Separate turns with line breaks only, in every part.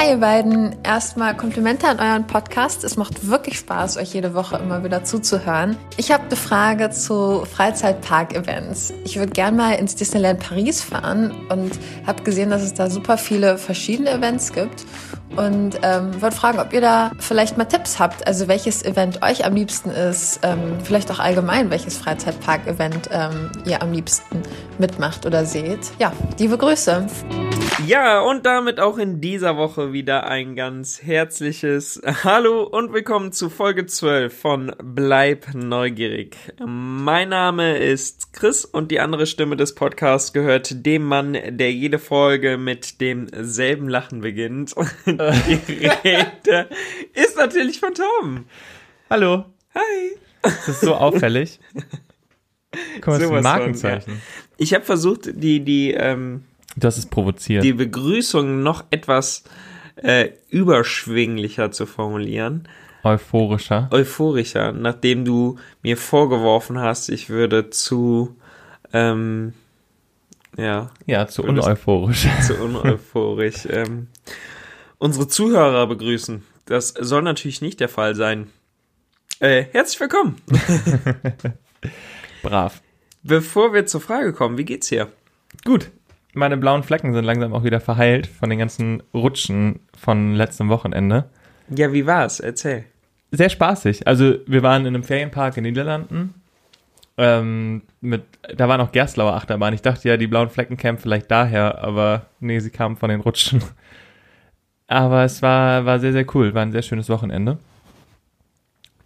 Hi ihr beiden, erstmal Komplimente an euren Podcast. Es macht wirklich Spaß, euch jede Woche immer wieder zuzuhören. Ich habe eine Frage zu Freizeitpark-Events. Ich würde gern mal ins Disneyland Paris fahren und habe gesehen, dass es da super viele verschiedene Events gibt und ähm, wollte fragen, ob ihr da vielleicht mal Tipps habt. Also welches Event euch am liebsten ist, ähm, vielleicht auch allgemein, welches Freizeitpark-Event ähm, ihr am liebsten mitmacht oder seht. Ja, liebe Grüße.
Ja, und damit auch in dieser Woche wieder ein ganz herzliches Hallo und willkommen zu Folge 12 von Bleib neugierig. Mein Name ist Chris und die andere Stimme des Podcasts gehört dem Mann, der jede Folge mit demselben Lachen beginnt. die Rede ist natürlich von Tom.
Hallo.
Hi.
Das ist so auffällig. Guck mal, das ist ein Markenzeichen.
Von, ja. Ich habe versucht, die, die, ähm,
Hast es provoziert.
Die Begrüßung noch etwas äh, überschwinglicher zu formulieren.
Euphorischer.
Euphorischer, nachdem du mir vorgeworfen hast, ich würde zu ähm, ja.
Ja, zu uneuphorisch.
Zu uneuphorisch. ähm, unsere Zuhörer begrüßen. Das soll natürlich nicht der Fall sein. Äh, herzlich willkommen.
Brav.
Bevor wir zur Frage kommen, wie geht's hier?
Gut meine blauen Flecken sind langsam auch wieder verheilt von den ganzen Rutschen von letztem Wochenende.
Ja, wie war's? Erzähl.
Sehr spaßig. Also wir waren in einem Ferienpark in den Niederlanden. Ähm, mit, da war noch Gerstlauer Achterbahn. Ich dachte ja, die blauen Flecken kämen vielleicht daher, aber nee, sie kamen von den Rutschen. Aber es war, war sehr, sehr cool. War ein sehr schönes Wochenende.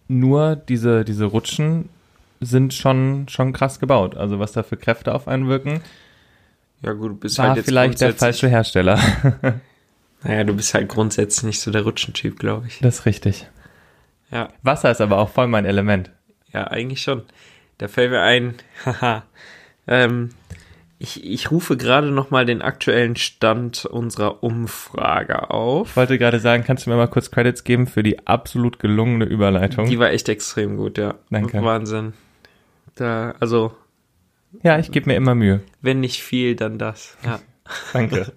Nur diese, diese Rutschen sind schon, schon krass gebaut. Also was da für Kräfte auf einen wirken.
Ja gut, du bist
War
halt jetzt
vielleicht der falsche Hersteller.
naja, du bist halt grundsätzlich nicht so der Rutschentyp, glaube ich.
Das ist richtig.
Ja.
Wasser ist aber auch voll mein Element.
Ja, eigentlich schon. Da fällt mir ein, haha, ähm, ich, ich rufe gerade nochmal den aktuellen Stand unserer Umfrage auf.
Ich wollte gerade sagen, kannst du mir mal kurz Credits geben für die absolut gelungene Überleitung?
Die war echt extrem gut, ja.
Danke.
Wahnsinn. Da, also
ja, ich gebe mir immer Mühe.
Wenn nicht viel, dann das. Ja.
Danke.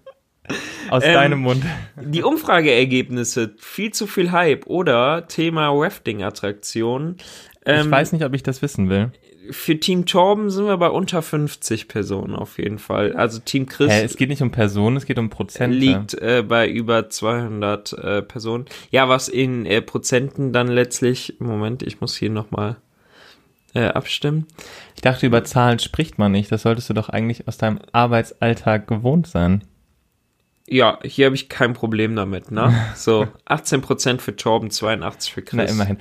Aus ähm, deinem Mund.
Die Umfrageergebnisse, viel zu viel Hype oder Thema Rafting-Attraktion.
Ähm, ich weiß nicht, ob ich das wissen will.
Für Team Torben sind wir bei unter 50 Personen auf jeden Fall. Also Team Chris.
Hä, es geht nicht um Personen, es geht um Prozente.
Liegt äh, bei über 200 äh, Personen. Ja, was in äh, Prozenten dann letztlich. Moment, ich muss hier nochmal äh, abstimmen.
Ich dachte, über Zahlen spricht man nicht. Das solltest du doch eigentlich aus deinem Arbeitsalltag gewohnt sein.
Ja, hier habe ich kein Problem damit, ne? So, 18% für Torben, 82 für Chris.
Na, immerhin.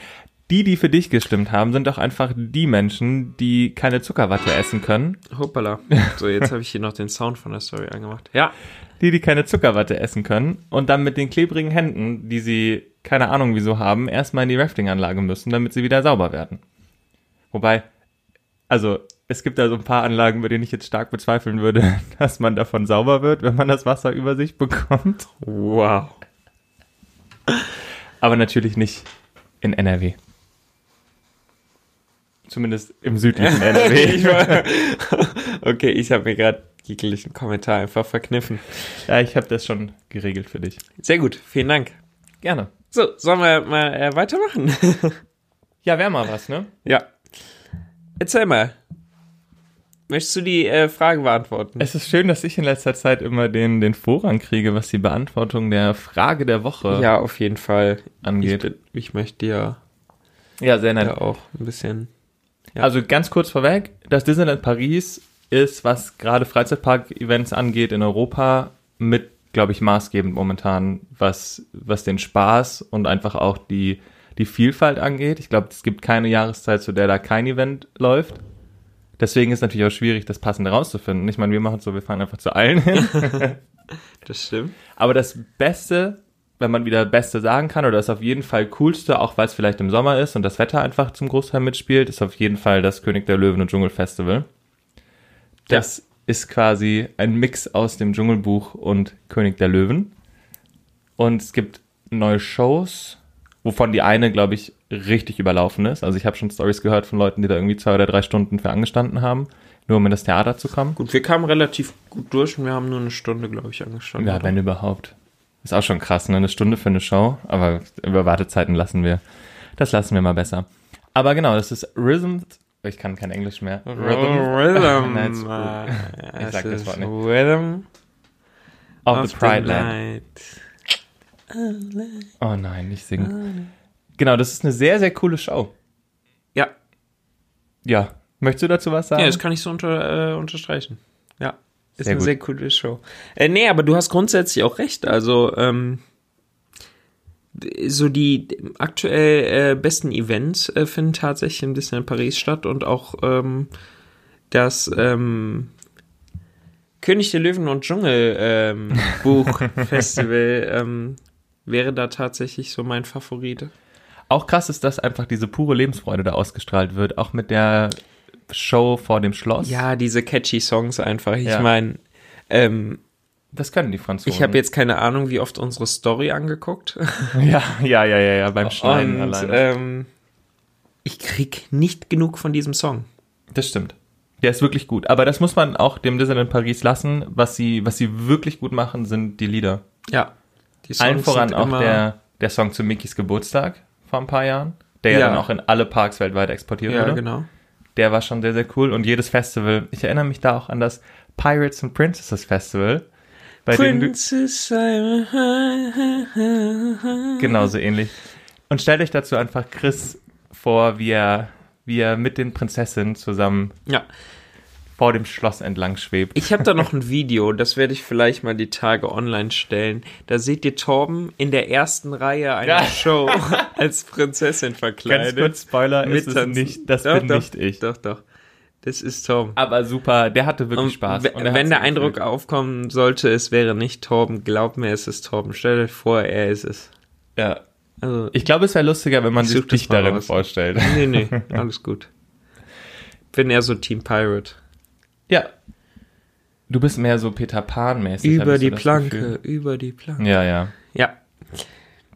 Die, die für dich gestimmt haben, sind doch einfach die Menschen, die keine Zuckerwatte essen können.
Hoppala. So, jetzt habe ich hier noch den Sound von der Story angemacht. Ja.
Die, die keine Zuckerwatte essen können und dann mit den klebrigen Händen, die sie keine Ahnung wieso haben, erstmal in die Rafting-Anlage müssen, damit sie wieder sauber werden. Wobei, also es gibt da so ein paar Anlagen, bei denen ich jetzt stark bezweifeln würde, dass man davon sauber wird, wenn man das Wasser über sich bekommt.
Wow.
Aber natürlich nicht in NRW. Zumindest im südlichen NRW.
okay, ich habe mir gerade jeglichen Kommentar einfach verkniffen.
Ja, ich habe das schon geregelt für dich.
Sehr gut, vielen Dank.
Gerne.
So, sollen wir mal äh, weitermachen?
ja, wäre mal was, ne?
Ja. Erzähl mal. Möchtest du die äh, Frage beantworten?
Es ist schön, dass ich in letzter Zeit immer den, den Vorrang kriege, was die Beantwortung der Frage der Woche
ja, auf jeden Fall
angeht.
Ich, ich möchte ja,
ja sehr nett.
Ja auch ein bisschen.
Ja. Also ganz kurz vorweg, das Disneyland Paris ist, was gerade Freizeitpark-Events angeht in Europa, mit, glaube ich, maßgebend momentan, was, was den Spaß und einfach auch die die Vielfalt angeht. Ich glaube, es gibt keine Jahreszeit, zu der da kein Event läuft. Deswegen ist es natürlich auch schwierig, das Passende rauszufinden. Ich meine, wir machen es so, wir fahren einfach zu allen hin.
das stimmt.
Aber das Beste, wenn man wieder Beste sagen kann, oder das auf jeden Fall Coolste, auch weil es vielleicht im Sommer ist und das Wetter einfach zum Großteil mitspielt, ist auf jeden Fall das König der Löwen und Dschungelfestival. Das ja. ist quasi ein Mix aus dem Dschungelbuch und König der Löwen. Und es gibt neue Shows, wovon die eine, glaube ich, richtig überlaufen ist. Also ich habe schon Stories gehört von Leuten, die da irgendwie zwei oder drei Stunden für angestanden haben, nur um in das Theater zu kommen.
Gut, wir kamen relativ gut durch und wir haben nur eine Stunde, glaube ich, angestanden.
Ja, oder? wenn überhaupt. Ist auch schon krass, ne? Eine Stunde für eine Show, aber über Wartezeiten lassen wir, das lassen wir mal besser. Aber genau, das ist Rhythm, ich kann kein Englisch mehr.
Rhythm.
Nein, es-
äh,
ich sag das Wort nicht.
Rhythm
Of the Pride Land.
Night.
Oh nein, nicht singen. Genau, das ist eine sehr, sehr coole Show.
Ja,
Ja. Möchtest du dazu was sagen?
ja, das kann ich so unter, äh, unterstreichen. Ja, ist
Sehr
eine
gut.
sehr coole Show. Äh, nee, aber du hast grundsätzlich auch recht. Also, ähm, so die aktuell äh, besten Events äh, finden tatsächlich im Disneyland Paris statt und auch ähm, das ähm, König der Löwen und Dschungel ähm, Buchfestival ähm, wäre da tatsächlich so mein Favorit.
Auch krass ist, dass einfach diese pure Lebensfreude da ausgestrahlt wird, auch mit der Show vor dem Schloss.
Ja, diese catchy Songs einfach. Ich
Ja.
meine, ähm,
Das können die Franzosen.
ich habe jetzt keine Ahnung, wie oft unsere Story angeguckt.
Ja, ja, ja, ja, ja, beim Schneiden
Und
alleine.
ähm, ich krieg nicht genug von diesem Song.
Das stimmt. Der ist wirklich gut. Aber das muss man auch dem Disneyland Paris lassen. Was sie, was sie wirklich gut machen, sind die Lieder.
Ja.
Allen voran auch der, der Song zu Mickeys Geburtstag vor ein paar Jahren, der ja,
Ja.
dann auch in alle Parks weltweit exportiert
Ja,
wurde.
genau.
Der war schon sehr, sehr cool. Und jedes Festival, ich erinnere mich da auch an das Pirates and Princesses Festival, bei dem du
Princess
genauso ähnlich. Und stellt euch dazu einfach Chris vor, wie er, wie er mit den Prinzessinnen zusammen
Ja.
Vor dem Schloss entlang schwebt.
Ich habe da noch ein Video, das werde ich vielleicht mal die Tage online stellen. Da seht ihr Torben in der ersten Reihe einer
Ja.
Show als Prinzessin verkleidet.
Ganz kurz Spoiler, ist es nicht, das
Doch,
bin
doch,
nicht ich.
Doch, doch. Das ist Torben.
Aber super, der hatte wirklich
Und
Spaß.
wenn der Eindruck
gefühlt.
aufkommen sollte, es wäre nicht Torben, glaub mir, es ist Torben. Stell dir vor, er ist es.
Ja.
Also,
Ich glaube, es wäre lustiger, wenn man
Ich
sich dich darin
raus.
vorstellt.
nee, nee, alles gut. Bin eher so Team Pirate.
Ja. Du bist mehr so Peter Pan-mäßig.
Über die Planke, über die Planke.
Ja, ja.
Ja.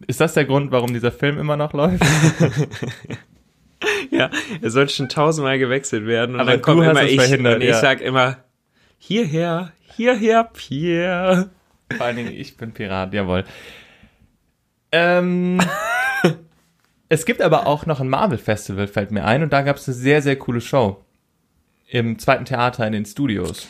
Ist das der Grund, warum dieser Film immer noch läuft?
Ja, er sollte schon tausendmal gewechselt werden und
Aber
dann kommt immer ich
verhindert,
und ich
ja.
sag immer hierher, hierher, Pierre.
Vor allen Dingen, ich bin Pirat, jawohl. Ähm, es gibt aber auch noch ein Marvel-Festival, fällt mir ein, und da gab es eine sehr, sehr coole Show. Im zweiten Theater in den Studios.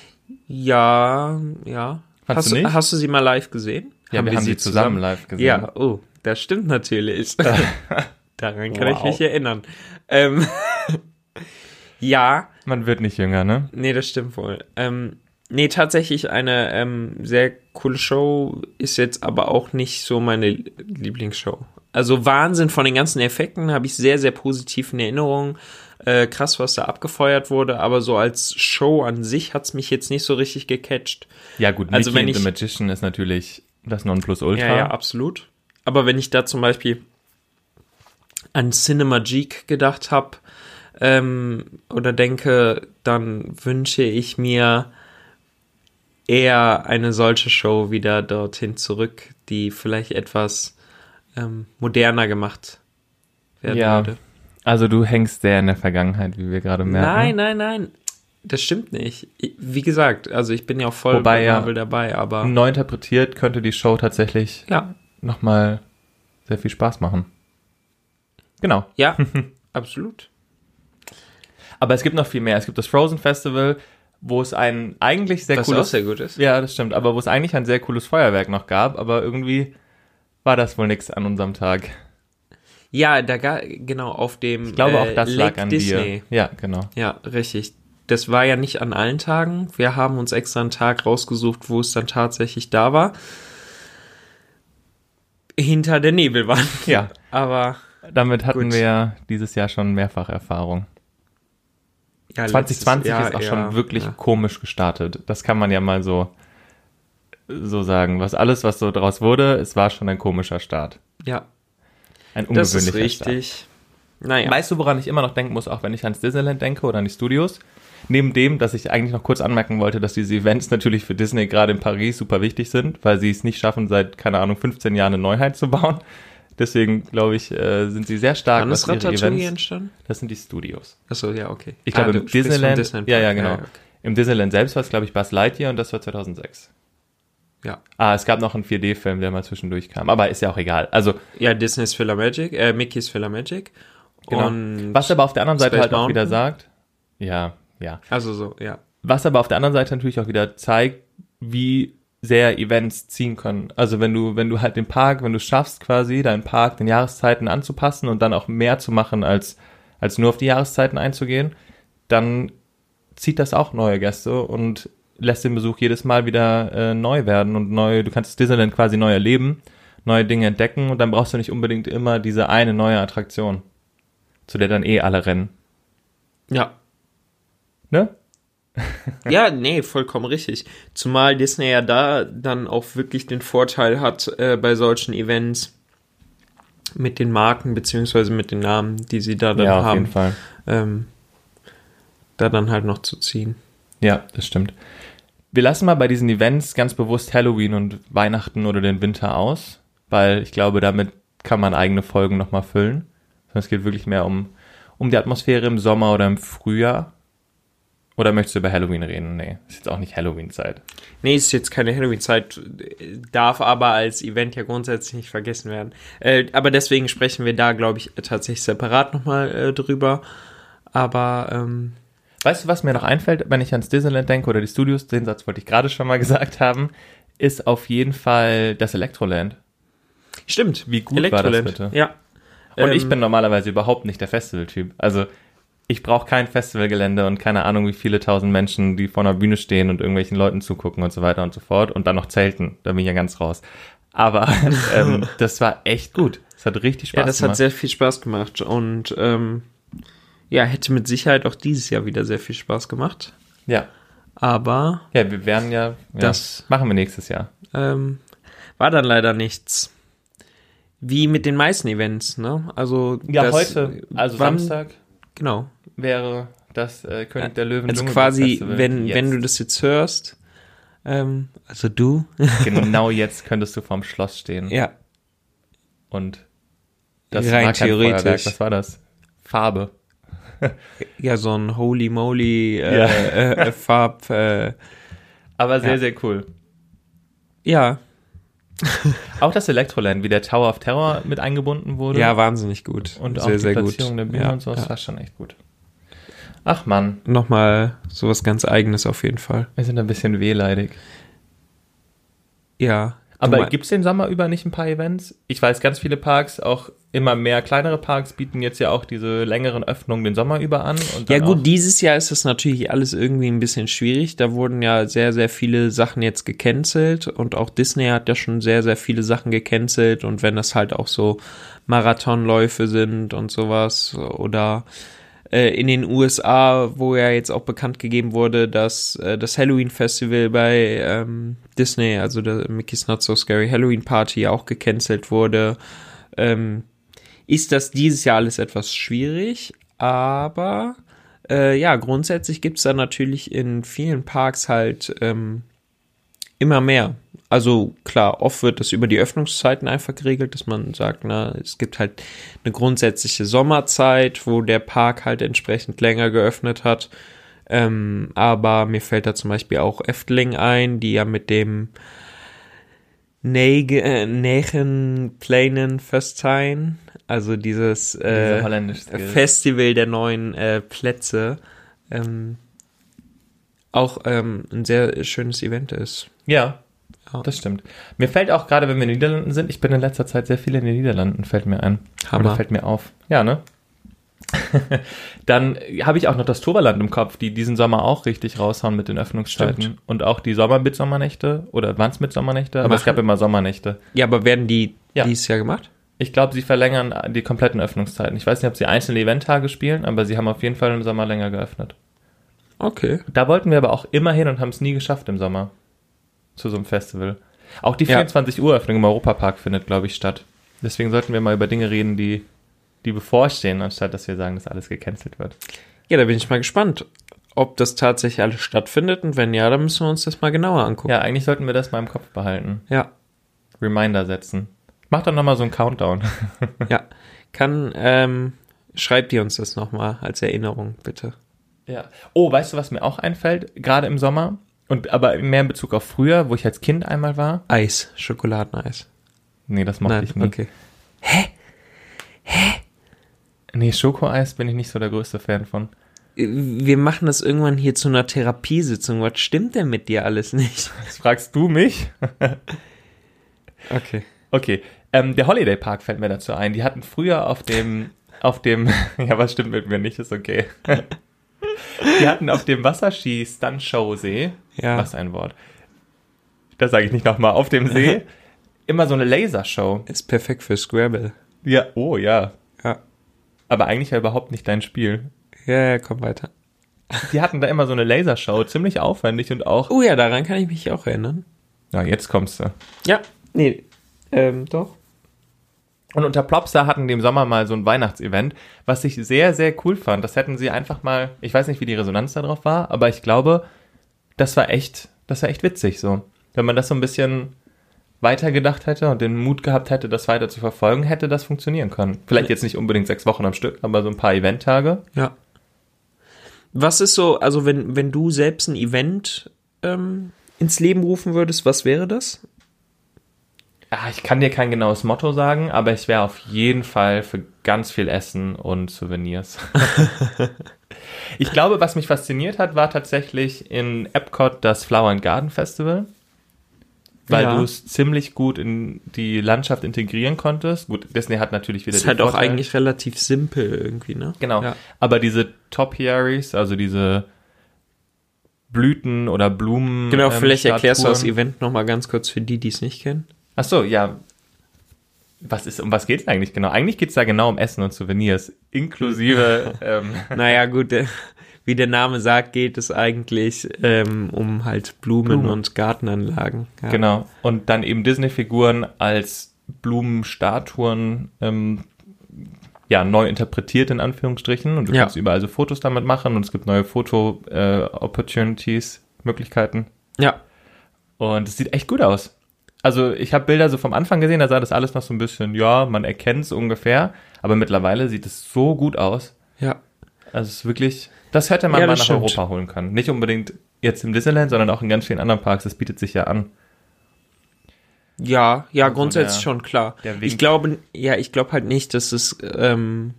Ja, ja.
Fandst
hast,
du nicht?
hast du sie mal live gesehen?
Ja, wir haben sie zusammen live gesehen.
Ja, oh, das stimmt natürlich. Daran kann ich
Wow.
mich erinnern. Ähm, ja,
Man wird nicht jünger, ne?
nee, das stimmt wohl. Ähm, nee, tatsächlich eine ähm, sehr coole Show ist jetzt aber auch nicht so meine Lieblingsshow. Also Wahnsinn von den ganzen Effekten habe ich sehr, sehr positiv in Erinnerung. Äh, krass, was da abgefeuert wurde, aber so als Show an sich hat's mich jetzt nicht so richtig gecatcht.
Ja, gut,
Also
Mickey
wenn
and the
ich-
Magician ist natürlich das Nonplusultra.
Ja, ja, absolut. Aber wenn ich da zum Beispiel an Cinema Geek gedacht habe ähm, oder denke, dann wünsche ich mir eher eine solche Show wieder dorthin zurück, die vielleicht etwas ähm, moderner gemacht werden
Ja,
würde.
Also du hängst sehr in der Vergangenheit, wie wir gerade merken.
Nein, nein, nein. Das stimmt nicht. Ich- Wie gesagt, also ich bin ja auch voll
Wobei
bei
ja-
Marvel dabei, aber
Neu interpretiert könnte die Show tatsächlich
ja,
nochmal sehr viel Spaß machen. Genau.
ja, absolut.
Aber es gibt noch viel mehr. Es gibt das Frozen Festival, wo es ein eigentlich sehr
Was auch
cooles...
sehr gut ist.
Ja, das stimmt. Aber wo es eigentlich ein sehr cooles Feuerwerk noch gab, aber irgendwie war das wohl nix an unserem Tag.
Ja, da ga, genau auf dem
Ich glaube,
äh,
auch das
Lake
lag an
Disney.
dir. Ja, genau.
Ja, richtig. Das war ja nicht an allen Tagen. Wir haben uns extra einen Tag rausgesucht, wo es dann tatsächlich da war. Hinter der Nebelwand.
Ja,
Aber
damit hatten
Gut.
wir dieses Jahr schon mehrfach Erfahrung.
ja,
2020
letztes
ist auch
Jahr,
schon
ja,
wirklich
Ja.
komisch gestartet. Das kann man ja mal so, so sagen. Was alles, was so draus wurde, es war schon ein komischer Start.
ja
Ein
das
ungewöhnlicher
ist
Start.
richtig. Naja.
Weißt du, woran ich immer noch denken muss, auch wenn ich ans Disneyland denke oder an die Studios? Neben dem, dass ich eigentlich noch kurz anmerken wollte, dass diese Events natürlich für Disney gerade in Paris super wichtig sind, weil sie es nicht schaffen, seit, keine Ahnung, 15 Jahren eine Neuheit zu bauen. Deswegen, glaube ich, äh, sind sie sehr stark,
Wann
was
ist Ratatouille entstanden?
Das sind die Studios.
Achso, ja, okay.
Ich glaube,
du
im Disneyland,
Disneyland
ja, ja, genau.
okay.
Im Disneyland selbst war es, glaube ich, Buzz Lightyear und das war 2006.
Ja.
Ah, es gab noch einen 4D-Film, der mal zwischendurch kam, aber ist ja auch egal. Also,
Ja, Disney's Filler Magic, äh, Mickey's Filler Magic.
genau.
Und
was aber auf der anderen Seite
Space
halt auch wieder
Mountain?
sagt, ja, ja.
also so, ja.
Was aber auf der anderen Seite natürlich auch wieder zeigt, wie sehr Events ziehen können. Also wenn du, wenn du halt den Park, wenn du schaffst quasi, deinen Park den Jahreszeiten anzupassen und dann auch mehr zu machen, als, als nur auf die Jahreszeiten einzugehen, dann zieht das auch neue Gäste und lässt den Besuch jedes Mal wieder äh, neu werden und neu, du kannst Disneyland quasi neu erleben, neue Dinge entdecken und dann brauchst du nicht unbedingt immer diese eine neue Attraktion, zu der dann eh alle rennen.
Ja.
Ne?
Ja, nee, vollkommen richtig. Zumal Disney ja da dann auch wirklich den Vorteil hat, äh, bei solchen Events mit den Marken beziehungsweise mit den Namen, die sie da dann
ja, auf
haben,
jeden Fall.
ähm, da dann halt noch zu ziehen.
Ja, das stimmt. Wir lassen mal bei diesen Events ganz bewusst Halloween und Weihnachten oder den Winter aus, weil ich glaube, damit kann man eigene Folgen nochmal füllen. Sondern es geht wirklich mehr um, um die Atmosphäre im Sommer oder im Frühjahr. Oder möchtest du über Halloween reden? Nee, ist jetzt auch nicht Halloween-Zeit.
Nee, ist jetzt keine Halloween-Zeit, darf aber als Event ja grundsätzlich nicht vergessen werden. Äh, aber deswegen sprechen wir da, glaube ich, tatsächlich separat nochmal äh, drüber. Aber ähm,
Weißt du, was mir noch einfällt, wenn ich ans Disneyland denke oder die Studios, den Satz wollte ich gerade schon mal gesagt haben, ist auf jeden Fall das Electroland.
stimmt.
Wie gut war das bitte?
Ja.
Und ich
Ähm,
bin normalerweise überhaupt nicht der Festivaltyp. Also ich brauche kein Festivalgelände und keine Ahnung, wie viele tausend Menschen, die vor einer Bühne stehen und irgendwelchen Leuten zugucken und so weiter und so fort. Und dann noch zelten. Da bin ich ja ganz raus. Aber ähm, das war echt gut. Es hat richtig Spaß
Ja, das
gemacht.
hat sehr viel Spaß gemacht und ähm, ja, hätte mit Sicherheit auch dieses Jahr wieder sehr viel Spaß gemacht.
ja.
Aber
Ja, wir werden ja, ja
Das-
machen wir nächstes Jahr.
ähm, war dann leider nichts. Wie mit den meisten Events, ne? Also
Ja,
das-
heute, also
wann-
Samstag
Genau.
wäre das äh, König der Löwen
Also quasi, wenn
jetzt.
wenn du das jetzt hörst, ähm, also du,
genau jetzt könntest du vorm Schloss stehen
ja,
und das
Rein
war
theoretisch.
Feuerwerk. Was war das? Farbe.
ja so ein Holy Moly äh,
Ja.
äh, äh, Farb, äh,
Aber sehr,
Ja.
sehr cool.
ja,
Auch das Electroland, wie der Tower of Terror mit eingebunden wurde.
ja, wahnsinnig gut
und auch
sehr
die
sehr gut.
Platzierung der Bühne
Ja,
und so, das war schon echt gut. Ach man,
Nochmal sowas ganz Eigenes auf jeden Fall.
wir sind ein bisschen wehleidig.
Ja.
Aber
mein-
gibt's den Sommer über nicht ein paar Events? Ich weiß, ganz viele Parks, auch immer mehr kleinere Parks, bieten jetzt ja auch diese längeren Öffnungen den Sommer über an. Und
Ja gut, dieses Jahr ist das natürlich alles irgendwie ein bisschen schwierig. Da wurden ja sehr, sehr viele Sachen jetzt gecancelt und auch Disney hat ja schon sehr, sehr viele Sachen gecancelt und wenn das halt auch so Marathonläufe sind und sowas oder äh, in den USA, wo ja jetzt auch bekannt gegeben wurde, dass äh, das Halloween Festival bei ähm, Disney, also der Mickey's Not So Scary Halloween Party auch gecancelt wurde, ähm, ist das dieses Jahr alles etwas schwierig, aber äh, ja, grundsätzlich gibt's da natürlich in vielen Parks halt ähm, immer mehr. Also klar, oft wird das über die Öffnungszeiten einfach geregelt, dass man sagt, na, es gibt halt eine grundsätzliche Sommerzeit, wo der Park halt entsprechend länger geöffnet hat. Ähm, aber mir fällt da zum Beispiel auch Efteling ein, die ja mit dem Nege, äh, Negen Planen Festijn, also dieses
Diese
äh,
Skills.
Festival der neuen äh, Plätze, ähm, auch ähm, ein sehr schönes Event ist.
Ja,
Ja.
das stimmt. Mir fällt auch gerade, wenn wir in den Niederlanden sind, ich bin in letzter Zeit sehr viel in den Niederlanden, fällt mir ein.
Hammer.
Oder fällt mir auf. Ja, ne? Dann habe ich auch noch das Toverland im Kopf, die diesen Sommer auch richtig raushauen mit den Öffnungszeiten.
Stimmt.
Und auch die Sommer-Mitsommernächte oder waren es Mitsommernächte? Aber es
Machen-
gab immer Sommernächte.
Ja, aber werden die
Ja.
dieses Jahr gemacht?
Ich glaube, sie verlängern die kompletten Öffnungszeiten. Ich weiß nicht, ob sie einzelne Eventtage spielen, aber sie haben auf jeden Fall im Sommer länger geöffnet.
Okay.
Da wollten wir aber auch immer hin und haben es nie geschafft im Sommer. Zu so einem Festival. Auch die
Ja.
24 Uhr Öffnung im Europapark findet, glaube ich, statt. Deswegen sollten wir mal über Dinge reden, die, die bevorstehen, anstatt dass wir sagen, dass alles gecancelt wird.
Ja, da bin ich mal gespannt, ob das tatsächlich alles stattfindet und wenn ja, dann müssen wir uns das mal genauer angucken.
Ja, eigentlich sollten wir das mal im Kopf behalten.
Ja,
Reminder setzen. Mach doch nochmal so einen Countdown.
ja. Kann, ähm, schreibt ihr uns das nochmal als Erinnerung, bitte.
Ja. Oh, weißt du, was mir auch einfällt? Gerade im Sommer, Und aber mehr in Bezug auf früher, wo ich als Kind einmal war.
Eis, Schokoladeneis.
Nee, das mochte
Nein,
ich nie.
okay.
Nee, Schokoeis bin ich nicht so der größte Fan von.
Wir machen das irgendwann hier zu einer Therapiesitzung. Was stimmt denn mit dir alles nicht?
Das fragst du mich?
Okay.
Okay, ähm, der Holiday Park fällt mir dazu ein. Die hatten früher auf dem, auf dem, ja, was stimmt mit mir nicht, ist okay. Die hatten auf dem Wasserski-Stunt-Show-See,
Ja.
was ein Wort, das sage ich nicht nochmal, auf dem See immer so eine Lasershow.
Ist perfekt für Scrabble.
Ja, oh ja.
Ja.
Aber eigentlich ja überhaupt nicht dein Spiel.
Ja, ja, komm weiter.
Die hatten da immer so eine Lasershow, ziemlich aufwendig und auch.
Oh ja, daran kann ich mich auch erinnern.
Na, jetzt kommst du.
Ja. Nee. Ähm, doch.
Und unter Plopsa hatten die im Sommer mal so ein Weihnachtsevent, was ich sehr, sehr cool fand. Das hätten sie einfach mal, ich weiß nicht, wie die Resonanz darauf war, aber ich glaube, das war echt, das war echt witzig so. Wenn man das so ein bisschen weitergedacht hätte und den Mut gehabt hätte, das weiter zu verfolgen, hätte das funktionieren können. Vielleicht jetzt nicht unbedingt sechs Wochen am Stück, aber so ein paar Eventtage.
Ja. Was ist so, also wenn, wenn du selbst ein Event ähm, ins Leben rufen würdest, was wäre das?
Ja, ich kann dir kein genaues Motto sagen, aber ich wäre auf jeden Fall für ganz viel Essen und Souvenirs. ich glaube, was mich fasziniert hat, war tatsächlich in Epcot das Flower and Garden Festival, weil
Ja.
du es ziemlich gut in die Landschaft integrieren konntest. Gut, Disney hat natürlich wieder
ist halt auch
Vorteil.
eigentlich relativ simpel irgendwie, ne?
Genau.
Ja.
Aber diese Topiaries, also diese Blüten oder Blumen.
Genau,
ähm,
vielleicht erklärst du das
Statuen.
Event nochmal ganz kurz für die, die es nicht kennen.
Ach so, ja. Was ist, um was geht's denn eigentlich genau? Eigentlich geht's da genau um Essen und Souvenirs, inklusive, ähm,
Naja, gut, der, wie der Name sagt, geht es eigentlich ähm, um halt Blumen,
Blumen.
und Gartenanlagen. Ja.
genau. Und dann eben Disney-Figuren als Blumenstatuen, ähm, ja, neu interpretiert in Anführungsstrichen. Und du
Ja.
kannst überall so Fotos damit machen und es gibt neue Foto-Opportunities, Möglichkeiten.
Ja,
Und es sieht echt gut aus. Also ich habe Bilder so vom Anfang gesehen, da sah das alles noch so ein bisschen, ja, man erkennt es ungefähr, aber mittlerweile sieht es so gut aus.
ja.
Also es ist wirklich, das hätte man
Ja,
mal nach
stimmt.
Europa holen können. Nicht unbedingt jetzt im Disneyland, sondern auch in ganz vielen anderen Parks. Das bietet sich ja an.
Ja, ja,
Also
grundsätzlich
der-
schon klar. Ich glaube, ja, ich glaube halt nicht, dass es ähm,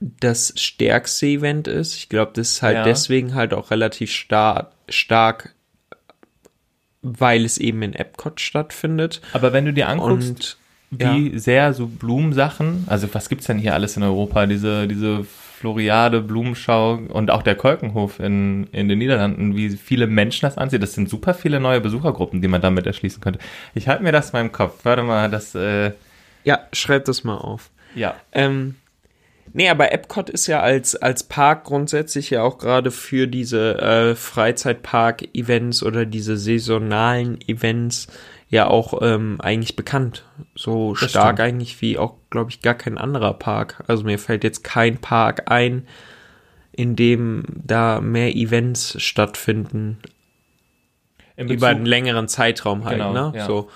das stärkste Event ist. Ich glaube, das ist halt
Ja.
deswegen halt auch relativ star stark, weil es eben in Epcot stattfindet.
Aber wenn du dir anguckst,
Und
wie sehr so Blumensachen, also was gibt's denn hier alles in Europa? Diese, diese Floriade, Blumenschau und auch der Kolkenhof in, in den Niederlanden, wie viele Menschen das ansehen. Das sind super viele neue Besuchergruppen, die man damit erschließen könnte. Ich halte mir das mal im Kopf. Warte mal, das, äh,
ja, schreib das mal auf.
ja.
Ähm, nee, aber Epcot ist ja als, als Park grundsätzlich ja auch gerade für diese äh, Freizeitpark-Events oder diese saisonalen Events ja auch ähm, eigentlich bekannt. So
Das
stark
stimmt.
eigentlich wie auch, glaube ich, gar kein anderer Park. Also mir fällt jetzt kein Park ein, in dem da mehr Events stattfinden
In
über einen längeren Zeitraum halt,
Genau,
ne?
ja.
So,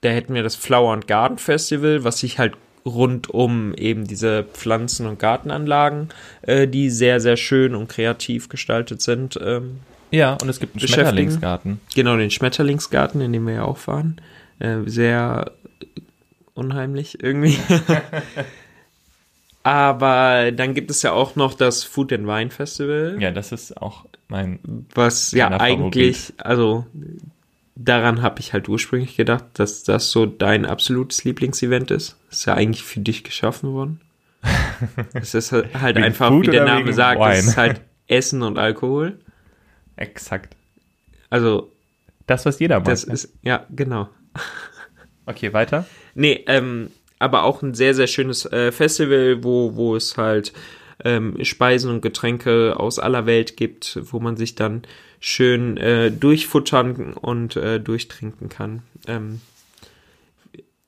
da hätten wir das Flower and Garden Festival, was sich halt rund um eben diese Pflanzen- und Gartenanlagen, äh, die sehr, sehr schön und kreativ gestaltet sind. Ähm,
Ja, und es gibt einen. Schmetterlingsgarten.
genau, den Schmetterlingsgarten, in dem wir ja auch waren. Äh, sehr unheimlich irgendwie. Aber dann gibt es ja auch noch das Food and Wine Festival.
Ja, das ist auch mein.
Was ja eigentlich, also daran habe ich halt ursprünglich gedacht, dass das so dein absolutes Lieblingsevent ist. Ist ja eigentlich für dich geschaffen worden. es ist halt halt einfach, wie der Name sagt,
Wine?
es ist halt Essen und Alkohol.
Exakt.
Also
Das, was jeder mag.
das
ne?
ist, ja, genau.
Okay, weiter.
Nee, ähm, aber auch ein sehr, sehr schönes äh, Festival, wo, wo es halt ähm, Speisen und Getränke aus aller Welt gibt, wo man sich dann schön äh, durchfuttern und äh, durchtrinken kann. Ähm,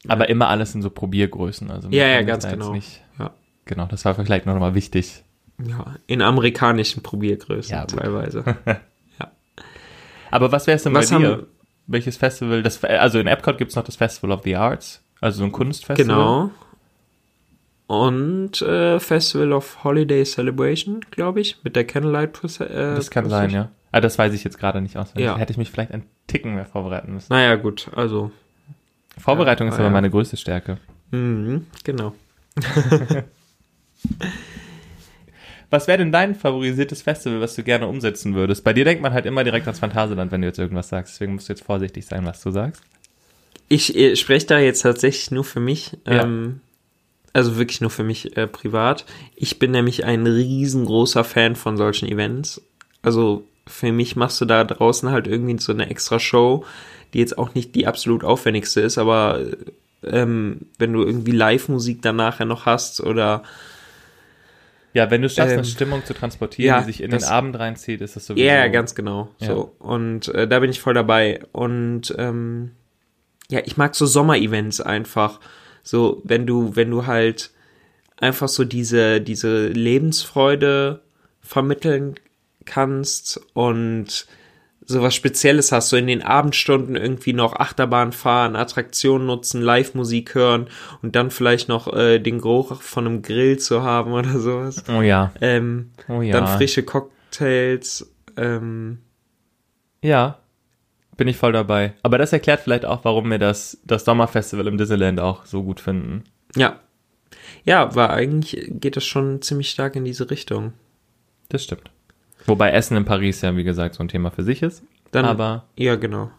Aber immer alles in so Probiergrößen. Also
Ja, ja, ganz genau.
Nicht,
ja,
genau, das war vielleicht noch mal wichtig.
ja, in amerikanischen Probiergrößen
Ja,
teilweise.
Aber was wäre es denn
Was
bei dir?
haben-
Welches Festival? Das, also in Epcot gibt's noch das Festival of the Arts, also so ein Kunstfestival.
genau. Und äh, Festival of Holiday Celebration, glaube ich, mit der Candlelight Proce- äh,
Das kann sein,
Procession.
ja. Ah, das weiß ich jetzt gerade nicht auswendig.
Ja.
Hätte ich mich vielleicht einen Ticken mehr vorbereiten müssen.
Naja, gut, also.
Vorbereitung ist
Ja,
aber
ja.
meine größte Stärke.
Mhm, genau.
Was wäre denn dein favorisiertes Festival, was du gerne umsetzen würdest? Bei dir denkt man halt immer direkt ans Phantasialand, wenn du jetzt irgendwas sagst. Deswegen musst du jetzt vorsichtig sein, was du sagst.
Ich äh, spreche da jetzt tatsächlich nur für mich.
Ja.
Ähm, also wirklich nur für mich äh, privat. Ich bin nämlich ein riesengroßer Fan von solchen Events. Also für mich machst du da draußen halt irgendwie so eine extra Show, die jetzt auch nicht die absolut aufwendigste ist, aber ähm, wenn du irgendwie Live-Musik dann nachher noch hast oder
Ja, wenn du es schaffst,
Ähm,
eine Stimmung zu transportieren,
ja,
die sich in
das-
den Abend reinzieht, ist das sowieso.
Ja, ganz genau.
Ja.
So. Und äh, da bin ich voll dabei. Und ähm, ja, ich mag so Sommerevents einfach. So, wenn du, wenn du halt einfach so diese, diese Lebensfreude vermitteln kannst und sowas Spezielles hast, so in den Abendstunden irgendwie noch Achterbahn fahren, Attraktionen nutzen, Live-Musik hören und dann vielleicht noch äh, den Geruch von einem Grill zu haben oder sowas.
Oh ja.
Ähm,
Oh ja.
dann frische Cocktails, ähm,
Ja, bin ich voll dabei. Aber das erklärt vielleicht auch, warum wir das, das Sommerfestival im Disneyland auch so gut finden.
Ja. Ja, weil eigentlich geht das schon ziemlich stark in diese Richtung.
Das stimmt. Wobei Essen in Paris ja, wie gesagt, so ein Thema für sich ist.
Dann,
Aber
ja, genau.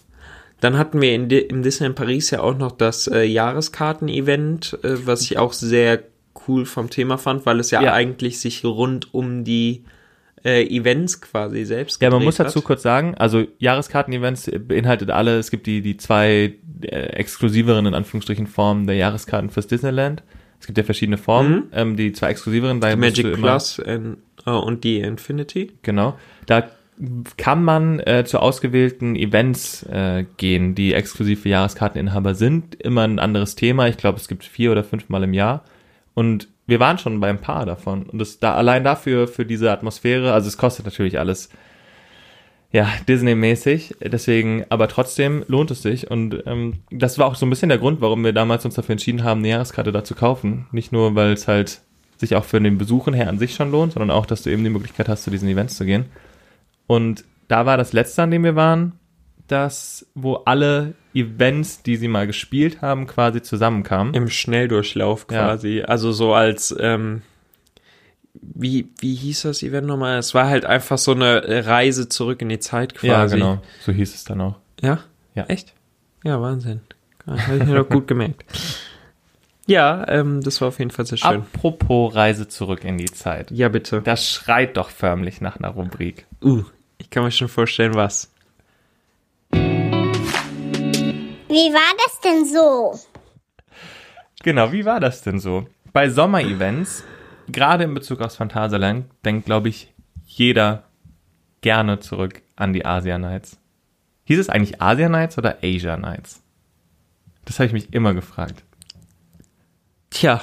Dann hatten wir in, im Disneyland Paris ja auch noch das äh, Jahreskarten-Event, äh, was ich auch sehr cool vom Thema fand, weil es ja,
Ja.
eigentlich sich rund um die äh, Events quasi selbst
Ja, man muss dazu
hat.
kurz sagen, also Jahreskarten-Events beinhaltet alle, es gibt die, die zwei äh, exklusiveren, in Anführungsstrichen, Formen der Jahreskarten fürs Disneyland. Es gibt ja verschiedene Formen,
Mhm.
ähm, die zwei exklusiveren, da
Die Magic Plus in, äh, und die Infinity.
Genau. Da kann man äh, zu ausgewählten Events äh, gehen, die exklusiv für Jahreskarteninhaber sind. Immer ein anderes Thema. Ich glaube, es gibt vier oder fünfmal im Jahr. Und wir waren schon bei ein paar davon. Und das da allein dafür, für diese Atmosphäre, also es kostet natürlich alles, ja, Disney-mäßig. Deswegen, aber trotzdem lohnt es sich. Und ähm, das war auch so ein bisschen der Grund, warum wir damals uns dafür entschieden haben, eine Jahreskarte da zu kaufen. Nicht nur, weil es halt sich auch für den Besuchen her an sich schon lohnt, sondern auch, dass du eben die Möglichkeit hast, zu diesen Events zu gehen. Und da war das letzte, an dem wir waren, das, wo alle Events, die sie mal gespielt haben, quasi zusammenkamen.
Im Schnelldurchlauf
Ja.
quasi. Also so als, ähm, wie, wie hieß das Event nochmal? Es war halt einfach so eine Reise zurück in die Zeit quasi.
Ja, genau. So hieß es dann auch.
Ja?
Ja.
Echt? Ja, Wahnsinn. Habe ich mir doch gut gemerkt. Ja, ähm, das war auf jeden Fall sehr schön.
Apropos Reise zurück in die Zeit.
Ja, bitte.
Das schreit doch förmlich nach einer Rubrik.
Uh, ich kann mir schon vorstellen, was.
Wie war das denn so?
Genau, wie war das denn so? Bei Sommerevents, gerade in Bezug aufs Phantasialand, denkt, glaube ich, jeder gerne zurück an die Asia Nights. Hieß es eigentlich Asia Nights oder Asia Nights? Das habe ich mich immer gefragt.
Tja,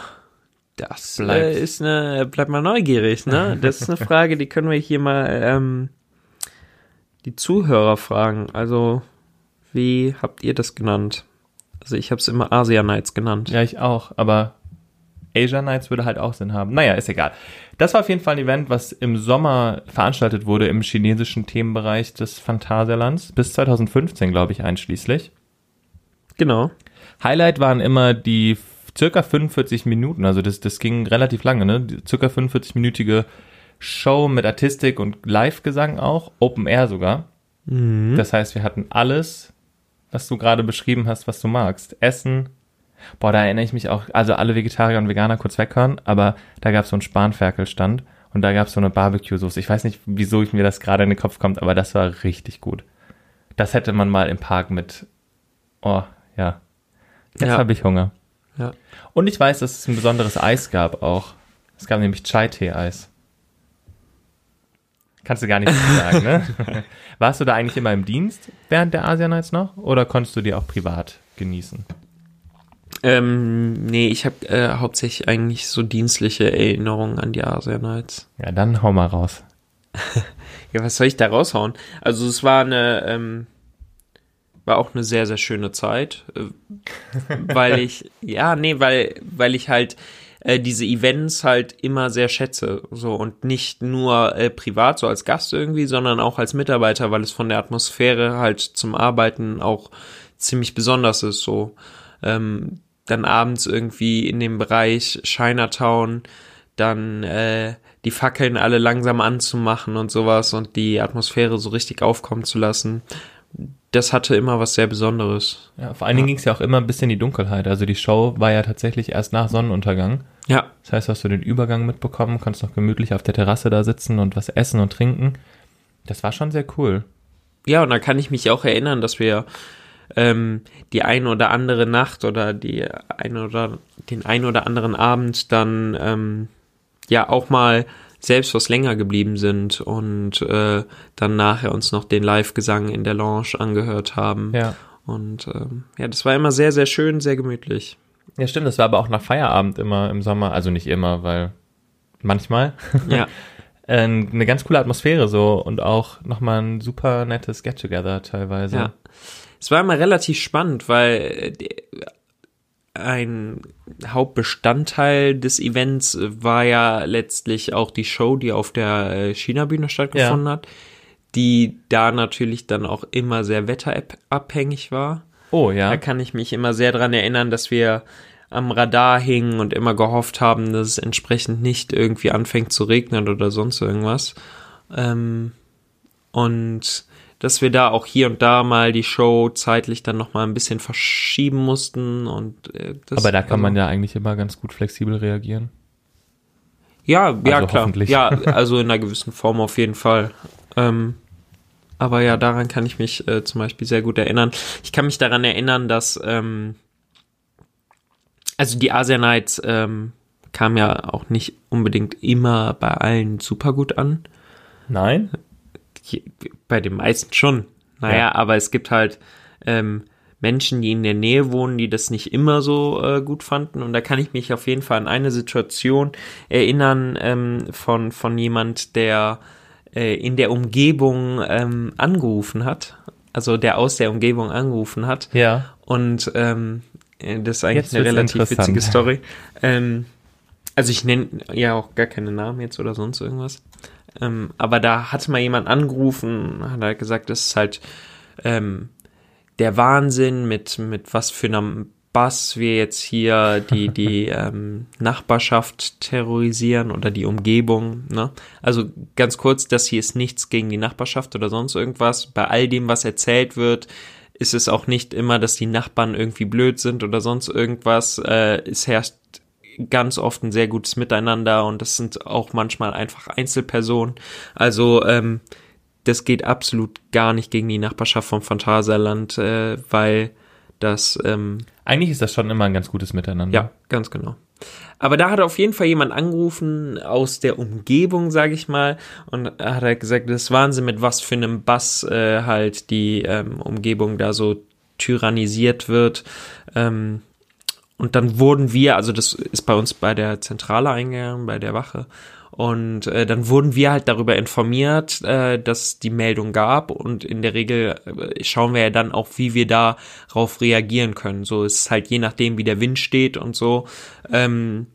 das
Bleibt.
äh, ist eine, bleib mal neugierig, ne? Das ist eine Frage, die können wir hier mal ähm, die Zuhörer fragen. Also, wie habt ihr das genannt? Also ich habe es immer Asia Nights genannt.
Ja, ich auch, aber Asia Nights würde halt auch Sinn haben. Naja, ist egal. Das war auf jeden Fall ein Event, was im Sommer veranstaltet wurde im chinesischen Themenbereich des Phantasialands, bis 2015, glaube ich, einschließlich.
Genau.
Highlight waren immer die circa 45 Minuten, also das, das ging relativ lange, ne? Die circa 45-minütige Show mit Artistik und Live-Gesang auch, Open Air sogar. Das heißt, wir hatten alles, was du gerade beschrieben hast, was du magst. Essen. Boah, da erinnere ich mich auch, also alle Vegetarier und Veganer kurz weghören, aber da gab es so einen Spanferkelstand und da gab es so eine Barbecue-Soße. Ich weiß nicht, wieso ich mir das gerade in den Kopf kommt, aber das war richtig gut. Das hätte man mal im Park mit, oh, ja. Jetzt
Ja.
habe ich Hunger.
Ja.
Und ich weiß, dass es ein besonderes Eis gab auch. Es gab nämlich Chai-Tee-Eis. Kannst du gar nicht sagen, ne? Warst du da eigentlich immer im Dienst während der Asia Nights noch? Oder konntest du die auch privat genießen?
Ähm, nee, ich habe äh, hauptsächlich eigentlich so dienstliche Erinnerungen an die Asia Nights.
Ja, dann hau mal raus.
Ja, was soll ich da raushauen? Also es war eine, ähm, war auch eine sehr, sehr schöne Zeit, äh, weil ich, ja, nee, weil, weil ich halt äh, diese Events halt immer sehr schätze. So und nicht nur äh, privat, so als Gast irgendwie, sondern auch als Mitarbeiter, weil es von der Atmosphäre halt zum Arbeiten auch ziemlich besonders ist. So ähm, dann abends irgendwie in dem Bereich Chinatown dann äh, die Fackeln alle langsam anzumachen und sowas und die Atmosphäre so richtig aufkommen zu lassen. Das hatte immer was sehr Besonderes.
Ja, vor allen Dingen ging es ja auch immer ein bisschen in die Dunkelheit. Also die Show war ja tatsächlich erst nach Sonnenuntergang.
Ja.
Das heißt, hast du den Übergang mitbekommen, konntest noch gemütlich auf der Terrasse da sitzen und was essen und trinken. Das war schon sehr cool.
Ja, und da kann ich mich auch erinnern, dass wir ähm, die ein oder andere Nacht oder die ein oder den ein oder anderen Abend dann ähm, ja auch mal selbst was länger geblieben sind und äh, dann nachher uns noch den Live-Gesang in der Lounge angehört haben.
Ja.
Und ähm, ja, das war immer sehr, sehr schön, sehr gemütlich.
Ja, stimmt. Das war aber auch nach Feierabend immer im Sommer. Also nicht immer, weil manchmal.
Ja.
eine ganz coole Atmosphäre so und auch nochmal ein super nettes Get-Together teilweise.
Ja. Es war immer relativ spannend, weil ein Hauptbestandteil des Events war ja letztlich auch die Show, die auf der China-Bühne stattgefunden
Ja.
hat, die da natürlich dann auch immer sehr wetterabhängig war.
Oh ja.
Da kann ich mich immer sehr dran erinnern, dass wir am Radar hingen und immer gehofft haben, dass es entsprechend nicht irgendwie anfängt zu regnen oder sonst irgendwas. Ähm, und dass wir da auch hier und da mal die Show zeitlich dann noch mal ein bisschen verschieben mussten und äh, das,
aber da kann
also-
man ja eigentlich immer ganz gut flexibel reagieren.
Ja, ja,
Also
klar.
hoffentlich.
Ja, also in einer gewissen Form auf jeden Fall. Ähm, aber ja, daran kann ich mich äh, zum Beispiel sehr gut erinnern. Ich kann mich daran erinnern, dass ähm, also die Asia Nights ähm, kam ja auch nicht unbedingt immer bei allen super gut an.
Nein?
Bei den meisten schon. Naja,
Ja.
aber es gibt halt ähm, Menschen, die in der Nähe wohnen, die das nicht immer so äh, gut fanden. Und da kann ich mich auf jeden Fall an eine Situation erinnern ähm, von, von jemand, der äh, in der Umgebung ähm, angerufen hat. Also der aus der Umgebung angerufen hat.
Ja.
Und ähm, äh, das ist eigentlich
Jetzt
eine relativ witzige Story. Ähm, also ich nenne ja auch gar keine Namen jetzt oder sonst irgendwas. Ähm, aber da hat mal jemand angerufen, hat halt gesagt, das ist halt ähm, der Wahnsinn, mit, mit was für einem Bass wir jetzt hier die, die ähm, Nachbarschaft terrorisieren oder die Umgebung. Ne? Also ganz kurz, das hier ist nichts gegen die Nachbarschaft oder sonst irgendwas. Bei all dem, was erzählt wird, ist es auch nicht immer, dass die Nachbarn irgendwie blöd sind oder sonst irgendwas. Äh, es herrscht ganz oft ein sehr gutes Miteinander und das sind auch manchmal einfach Einzelpersonen. Also ähm, das geht absolut gar nicht gegen die Nachbarschaft vom Phantasialand, äh, weil das ähm,
Eigentlich ist das schon immer ein ganz gutes Miteinander.
ja, ganz genau. Aber da hat auf jeden Fall jemand angerufen aus der Umgebung, sage ich mal, und hat halt gesagt, das ist Wahnsinn, mit was für einem Bass äh, halt die ähm, Umgebung da so tyrannisiert wird. Ähm, und dann wurden wir, also das ist bei uns bei der Zentrale eingegangen, bei der Wache. Und äh, dann wurden wir halt darüber informiert, äh, dass die Meldung gab. Und in der Regel äh, schauen wir ja dann auch, wie wir darauf reagieren können. So ist halt je nachdem, wie der Wind steht und so. Ähm,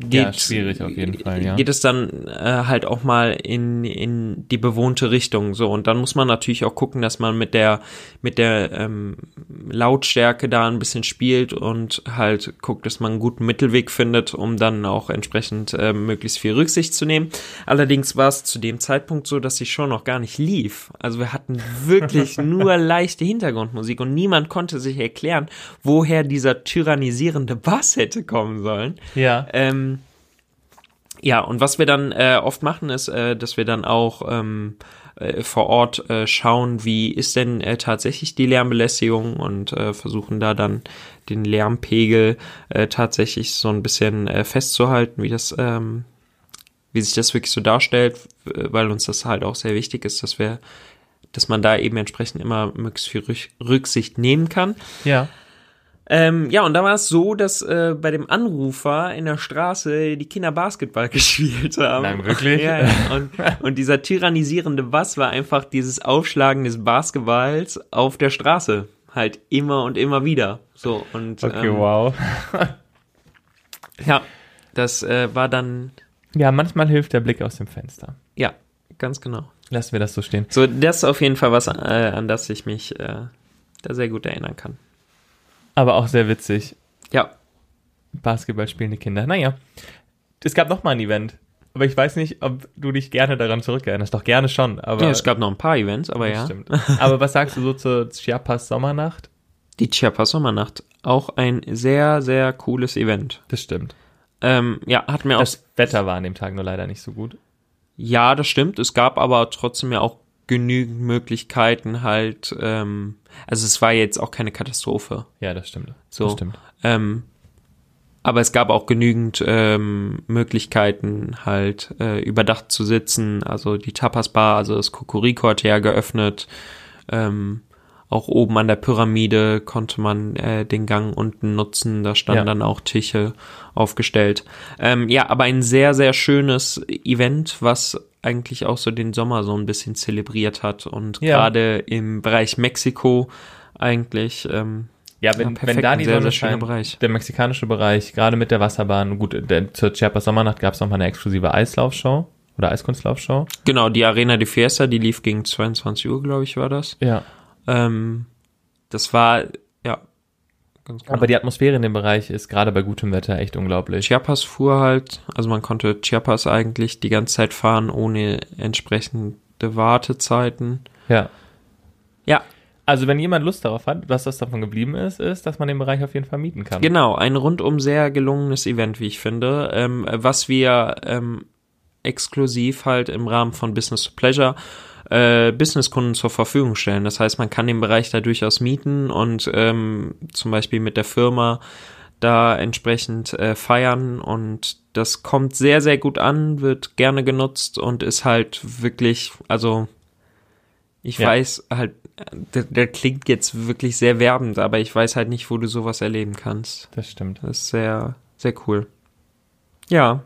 geht,
Ja, schwierig auf jeden Fall, ja.
Geht es dann äh, halt auch mal in, in die bewohnte Richtung. So, und dann muss man natürlich auch gucken, dass man mit der, mit der ähm, Lautstärke da ein bisschen spielt und halt guckt, dass man einen guten Mittelweg findet, um dann auch entsprechend äh, möglichst viel Rücksicht zu nehmen. Allerdings war es zu dem Zeitpunkt so, dass die Show noch gar nicht lief. Also wir hatten wirklich nur leichte Hintergrundmusik und niemand konnte sich erklären, woher dieser tyrannisierende Bass hätte kommen sollen.
Ja.
Ähm, ja, und was wir dann äh, oft machen, ist, äh, dass wir dann auch ähm, äh, vor Ort äh, schauen, wie ist denn äh, tatsächlich die Lärmbelästigung und äh, versuchen da dann den Lärmpegel tatsächlich so ein bisschen festzuhalten, wie das, ähm, wie sich das wirklich so darstellt, weil uns das halt auch sehr wichtig ist, dass wir, dass man da eben entsprechend immer möglichst viel Rück Rücksicht nehmen kann.
Ja.
Ähm, ja, und da war es so, dass äh, bei dem Anrufer in der Straße die Kinder Basketball gespielt haben.
Nein, wirklich?
Ja, ja. Und, und dieser tyrannisierende Bass war einfach dieses Aufschlagen des Basketballs auf der Straße. Halt immer und immer wieder. So, und
Okay,
ähm,
wow.
Ja, das äh, war dann,
Ja, manchmal hilft der Blick aus dem Fenster.
ja, ganz genau.
Lassen wir das so stehen.
So, das ist auf jeden Fall was, äh, an das ich mich äh, da sehr gut erinnern kann.
Aber auch sehr witzig.
Ja,
Basketball spielende Kinder. Naja, es gab noch mal ein Event. Aber ich weiß nicht, ob du dich gerne daran zurückerinnerst. Doch gerne schon. Aber
ja, es gab noch ein paar Events, aber
Das
ja.
Stimmt. Aber was sagst du so zur Chiapas Sommernacht?
Die Chiapas Sommernacht, auch ein sehr, sehr cooles Event.
Das stimmt.
Ähm, ja, hat mir auch
Das Wetter war an dem Tag nur leider nicht so gut.
Ja, das stimmt. Es gab aber trotzdem ja auch genügend Möglichkeiten halt, ähm, also es war jetzt auch keine Katastrophe.
Ja, das stimmt.
So.
Das stimmt.
Ähm, aber es gab auch genügend ähm, Möglichkeiten halt äh, überdacht zu sitzen. Also die Tapas Bar, also das Kokoriko hatte ja geöffnet. Ähm, auch oben an der Pyramide konnte man äh, den Gang unten nutzen. Da standen
Ja.
dann auch Tische aufgestellt. Ähm, ja, aber ein sehr, sehr schönes Event, was eigentlich auch so den Sommer so ein bisschen zelebriert hat. Und
Ja.
gerade im Bereich Mexiko eigentlich ähm,
Ja, wenn,
Ja, perfekt,
wenn da die
sehr,
Sonne
sehr
scheint,
Bereich.
der mexikanische Bereich, gerade mit der Wasserbahn, gut, der, zur Chiapas Sommernacht gab es noch mal eine exklusive Eislaufshow oder Eiskunstlaufshow.
Genau, die Arena de Fiesta, die lief gegen 22 Uhr, glaube ich, war das.
Ja.
Ähm, das war, ganz genau.
Aber die Atmosphäre in dem Bereich ist gerade bei gutem Wetter echt unglaublich.
Chiapas fuhr halt, also man konnte Chiapas eigentlich die ganze Zeit fahren ohne entsprechende Wartezeiten.
Ja.
Ja,
Also wenn jemand Lust darauf hat, was das davon geblieben ist, ist, dass man den Bereich auf jeden Fall mieten kann.
genau, ein rundum sehr gelungenes Event, wie ich finde, ähm, was wir ähm, exklusiv halt im Rahmen von Business to Pleasure äh, Businesskunden zur Verfügung stellen. Das heißt, man kann den Bereich da durchaus mieten und ähm, zum Beispiel mit der Firma da entsprechend äh, feiern und das kommt sehr, sehr gut an, wird gerne genutzt und ist halt wirklich, also ich
Ja.
weiß halt, der, der klingt jetzt wirklich sehr werbend, aber ich weiß halt nicht, wo du sowas erleben kannst.
Das stimmt.
Das ist sehr, sehr cool. Ja,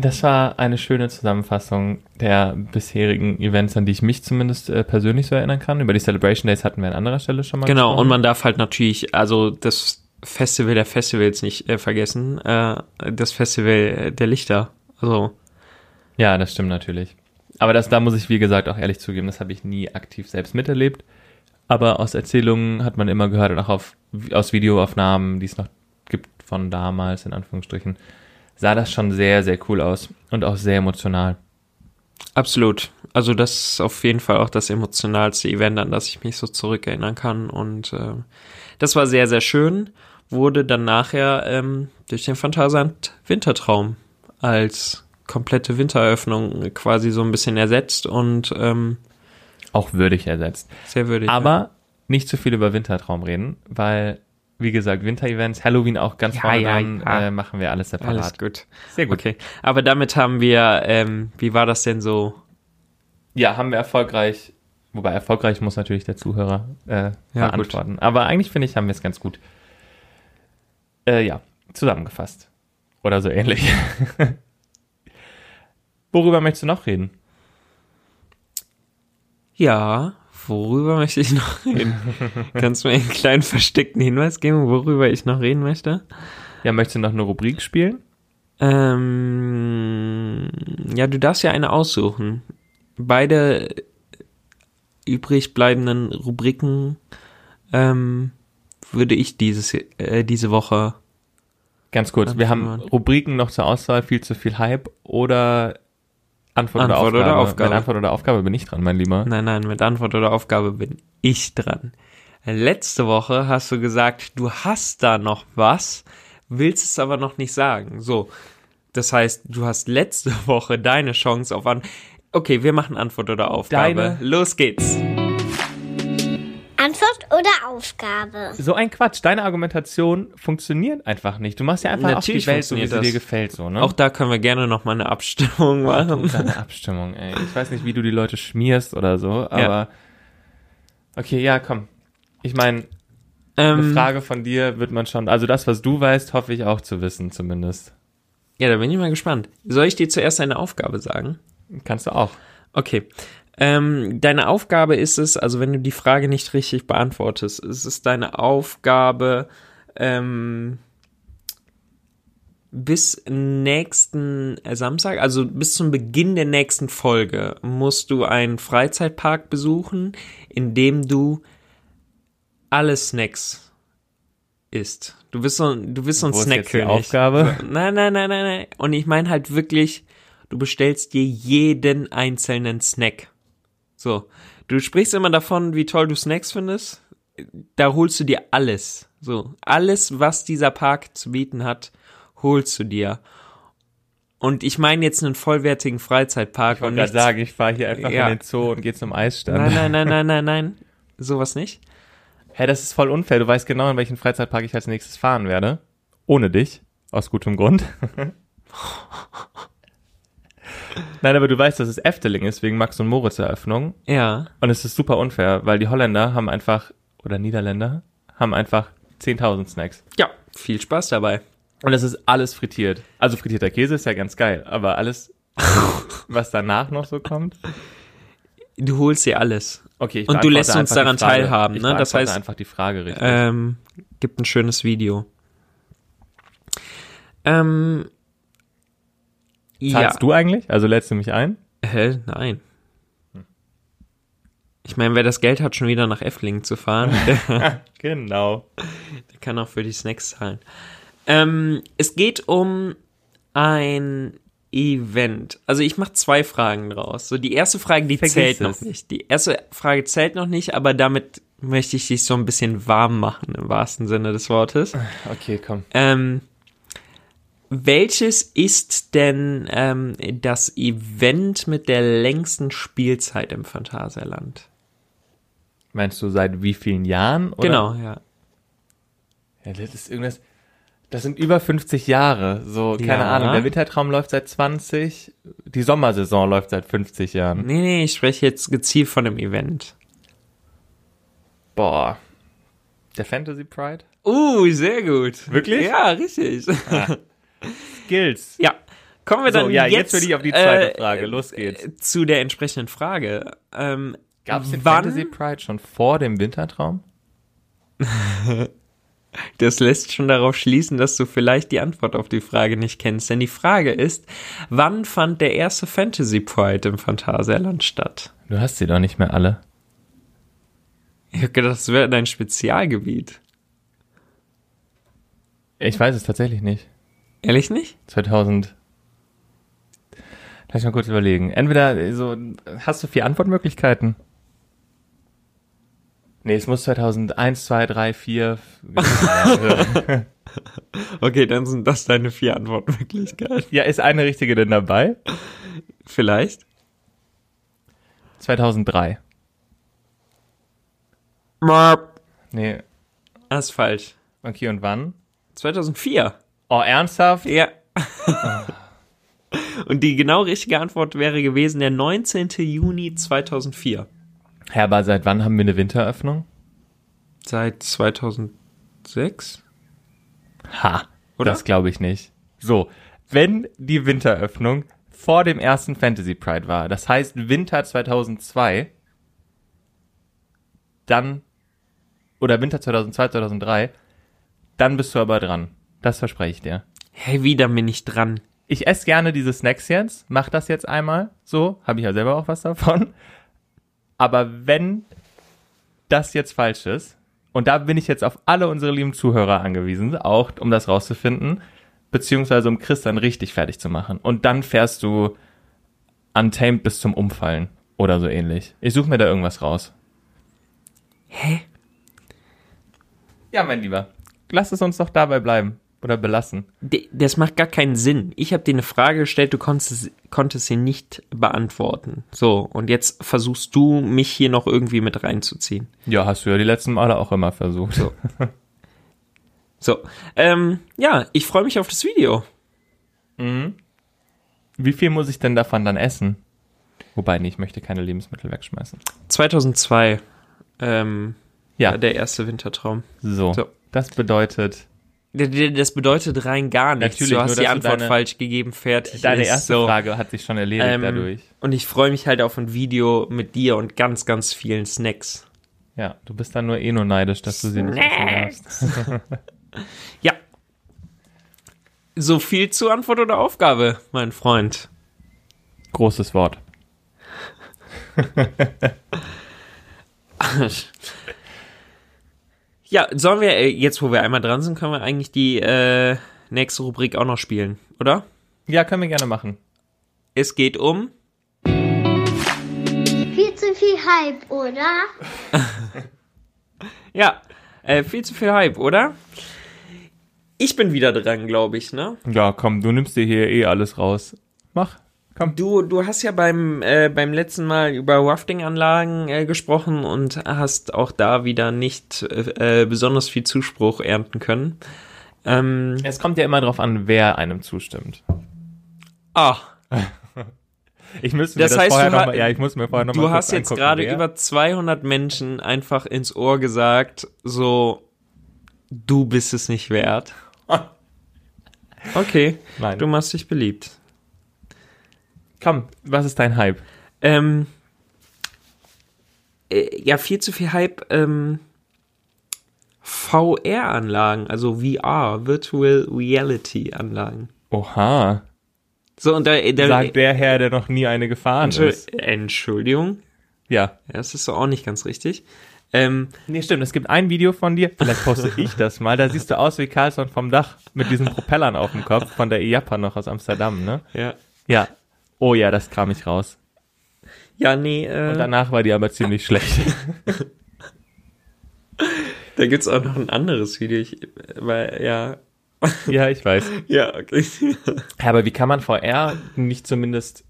Das war eine schöne Zusammenfassung der bisherigen Events, an die ich mich zumindest äh, persönlich so erinnern kann. Über die Celebration Days hatten wir an anderer Stelle schon mal
genau.
gesprochen.
Und man darf halt natürlich, also das Festival der Festivals nicht äh, vergessen, äh, das Festival der Lichter. Also,
Ja, das stimmt natürlich. Aber das, da muss ich, wie gesagt, auch ehrlich zugeben, das habe ich nie aktiv selbst miterlebt. Aber aus Erzählungen hat man immer gehört und auch auf, aus Videoaufnahmen, die es noch gibt von damals, in Anführungsstrichen, sah das schon sehr, sehr cool aus und auch sehr emotional.
Absolut. Also das ist auf jeden Fall auch das emotionalste Event, an das ich mich so zurückerinnern kann. Und äh, das war sehr, sehr schön. Wurde dann nachher ähm, durch den Phantasand Wintertraum als komplette Wintereröffnung quasi so ein bisschen ersetzt und ähm,
Auch würdig ersetzt.
sehr würdig. ja.
Aber nicht zu viel über Wintertraum reden, weil, wie gesagt, Winter-Events, Halloween auch ganz
Ja,
vorne
ja,
dran,
ja.
Äh, machen wir alles separat.
alles gut.
Sehr gut.
Okay. Aber damit haben wir, ähm, wie war das denn so?
Ja, haben wir erfolgreich, wobei erfolgreich muss natürlich der Zuhörer äh, beantworten. Aber eigentlich finde ich, haben wir es ganz gut, äh, ja, zusammengefasst. Oder so ähnlich. Worüber möchtest du noch reden?
Ja, worüber möchte ich noch reden? Kannst du mir einen kleinen versteckten Hinweis geben, worüber ich noch reden möchte?
Ja, möchtest du noch eine Rubrik spielen?
Ähm, ja, du darfst ja eine aussuchen. Beide übrig bleibenden Rubriken ähm, würde ich dieses äh, diese Woche.
Ganz kurz, wir haben. Rubriken noch zur Auswahl, viel zu viel Hype oder Antwort,
Antwort
oder,
oder
Aufgabe.
Aufgabe.
Mit Antwort oder Aufgabe bin ich dran, mein Lieber.
Nein, nein, mit Antwort oder Aufgabe bin ich dran. Letzte Woche hast du gesagt, du hast da noch was, willst es aber noch nicht sagen. So, das heißt, du hast letzte Woche deine Chance auf an. Okay, wir machen Antwort oder Aufgabe.
Deine-
Los geht's.
Antwort oder Aufgabe?
So ein Quatsch. Deine Argumentation funktioniert einfach nicht. Du machst ja einfach
Natürlich
auf die Welt so, wie sie dir gefällt, so, ne?
Auch da können wir gerne noch mal eine Abstimmung machen.
Deine Abstimmung, ey. Ich weiß nicht, wie du die Leute schmierst oder so, aber.
Ja.
Okay, ja, komm. Ich meine, eine
Ähm,
Frage von dir wird man schon. Also das, was du weißt, hoffe ich auch zu wissen, zumindest.
ja, da bin ich mal gespannt. Soll ich dir zuerst eine Aufgabe sagen?
Kannst du auch.
Okay. Ähm, deine Aufgabe ist es, also wenn du die Frage nicht richtig beantwortest, ist es deine Aufgabe, ähm, bis nächsten Samstag, also bis zum Beginn der nächsten Folge, musst du einen Freizeitpark besuchen, in dem du alle Snacks isst. Du bist so, ein- du bist so ein Snackkönig.
Aufgabe?
Nein, nein, nein, nein, nein. Und ich meine halt wirklich, du bestellst dir jeden einzelnen Snack. So. Du sprichst immer davon, wie toll du Snacks findest. Da holst du dir alles. So. Alles, was dieser Park zu bieten hat, holst du dir. Und ich meine jetzt einen vollwertigen Freizeitpark
Ich
und
wollte gerade sagen, ich fahre hier einfach
Ja.
in den Zoo und gehe zum Eisstand.
Nein, nein, nein, nein, nein, nein. Sowas nicht.
Hä, das ist voll unfair. Du weißt genau, in welchen Freizeitpark ich als nächstes fahren werde. Ohne dich. Aus gutem Grund. Nein, aber du weißt, dass es Efteling ist, wegen Max und Moritz Eröffnung.
Ja.
Und es ist super unfair, weil die Holländer haben einfach, oder Niederländer, haben einfach 10.000 Snacks.
Ja. Viel Spaß dabei.
Und es ist alles frittiert. Also frittierter Käse ist ja ganz geil, aber alles, was danach noch so kommt.
Du holst dir alles.
Okay, ich
Und du lässt uns daran teilhaben, ne? Das heißt-
einfach die Frage richtig.
Ähm, gibt ein schönes Video. Ähm,
Zahlst
ja.
du eigentlich? Also lädst du mich ein?
Hä? Nein. Ich meine, wer das Geld hat, schon wieder nach Effelingen zu fahren, der,
Genau.
der kann auch für die Snacks zahlen. Ähm, es geht um ein Event. Also ich mache zwei Fragen draus. So die erste Frage, die
Vergiss
zählt
es.
noch nicht. Die erste Frage zählt noch nicht, aber damit möchte ich dich so ein bisschen warm machen im wahrsten Sinne des Wortes.
Okay, komm.
Ähm, welches ist denn ähm, das Event mit der längsten Spielzeit im Phantasialand?
Meinst du seit wie vielen Jahren? Oder?
Genau, ja.
Ja, das ist irgendwas. Das sind über 50 Jahre. So, keine
Ja.
Ahnung. Der Wintertraum läuft seit 20. Die Sommersaison läuft seit 50 Jahren.
Nee, nee, ich spreche jetzt gezielt von dem Event.
Boah. Der Fantasy Pride?
Uh, sehr gut.
Wirklich?
Ja, richtig.
Skills.
ja. Kommen wir dann
So, ja,
jetzt,
jetzt will ich auf die zweite
äh,
Frage. Los geht's.
äh, Zu der entsprechenden Frage. Ähm,
Gab es den
wann-
Fantasy Pride schon vor dem Wintertraum?
Das lässt schon darauf schließen, dass du vielleicht die Antwort auf die Frage nicht kennst. Denn die Frage ist, wann fand der erste Fantasy Pride im Phantasialand statt?
Du hast sie doch nicht mehr alle.
Ich hab gedacht, das wäre dein Spezialgebiet.
Ich weiß es tatsächlich nicht.
Ehrlich nicht?
2000. Lass mich mal kurz überlegen. Entweder so, hast du vier Antwortmöglichkeiten? Nee, es muss 2001, 2, 3, 4.
Okay, dann sind das deine vier Antwortmöglichkeiten.
ja, ist eine richtige denn dabei?
Vielleicht?
2003.
Marp.
Nee,
Das ist falsch.
okay, und wann?
2004.
Oh, ernsthaft?
Ja. Und die genau richtige Antwort wäre gewesen der 19. Juni 2004.
Herr, aber seit wann haben wir eine Winteröffnung?
Seit 2006?
Ha,
Oder?
das glaube ich nicht. So, wenn die Winteröffnung vor dem ersten Fantasy Pride war, das heißt Winter 2002, dann, oder Winter 2002, 2003, dann bist du aber dran. Das verspreche ich dir.
Hey, wieder bin ich dran.
Ich esse gerne diese Snacks jetzt, mach das jetzt einmal, so, habe ich ja selber auch was davon. Aber wenn das jetzt falsch ist, und da bin ich jetzt auf alle unsere lieben Zuhörer angewiesen, auch um das rauszufinden, beziehungsweise um Chris dann richtig fertig zu machen. Und dann fährst du untamed bis zum Umfallen oder so ähnlich. Ich suche mir da irgendwas raus.
Hä?
Ja, mein Lieber, lass es uns doch dabei bleiben oder belassen.
Das macht gar keinen Sinn. Ich habe dir eine Frage gestellt, du konntest, konntest sie nicht beantworten. So, und jetzt versuchst du, mich hier noch irgendwie mit reinzuziehen.
Ja, hast du ja die letzten Male auch immer versucht.
So. So, ähm, ja, ich freue mich auf das Video.
Wie viel muss ich denn davon dann essen? Wobei, nee, ich möchte keine Lebensmittel wegschmeißen.
2002, ähm,
Ja.
der erste Wintertraum.
So,
So.
das bedeutet,
Das bedeutet rein gar nichts.
Natürlich,
du
nur,
hast die
dass du
Antwort
deine-
falsch gegeben, fertig.
deine
ist
erste
so.
Frage hat sich schon erledigt
Ähm,
dadurch.
Und ich freue mich halt auf ein Video mit dir und ganz, ganz vielen Snacks.
Ja, du bist dann nur eh nur neidisch, dass du sie nicht essen darfst.
Ja. So viel zu Antwort oder Aufgabe, mein Freund.
Großes Wort.
Ja, sollen wir, äh, jetzt wo wir einmal dran sind, können wir eigentlich die äh, nächste Rubrik auch noch spielen, oder?
Ja, können wir gerne machen.
Es geht um.
Viel zu viel Hype, oder?
Ja, äh, viel zu viel Hype, oder? Ich bin wieder dran, glaube ich, ne?
Ja, komm, du nimmst dir hier eh alles raus. Mach. Komm.
Du, du hast ja beim, äh, beim letzten Mal über Rafting-Anlagen äh, gesprochen und hast auch da wieder nicht äh, besonders viel Zuspruch ernten können. Ähm,
Es kommt ja immer drauf an, wer einem zustimmt.
ah,
Ich müsste
Das
mir das
heißt,
vorher
du
noch
ha-
mal, ja, ich muss mir vorher noch mal
du
kurz
hast jetzt gerade über 200 Menschen einfach ins Ohr gesagt, so, du bist es nicht wert. Okay,
Nein.
du machst dich beliebt.
Komm, was ist dein Hype?
Ähm, äh, ja, viel zu viel Hype. Ähm, VR-Anlagen, also VR, Virtual Reality-Anlagen.
Oha.
So, und da, da
Sagt der Herr, der noch nie eine gefahren
Entschuld-
ist.
Entschuldigung,
Ja.
das ist doch auch nicht ganz richtig. Ähm,
Nee, stimmt. Es gibt ein Video von dir. Vielleicht poste ich das mal. Da siehst du aus wie Carlson vom Dach mit diesen Propellern auf dem Kopf von der IAPA noch aus Amsterdam, ne?
ja.
Ja. Oh ja, das kam ich raus.
Ja, nee, äh,
Und danach war die aber ziemlich schlecht.
da gibt's auch noch ein anderes Video, ich, weil, ja,
ja, ich weiß.
ja, okay.
Aber wie kann man VR nicht zumindest,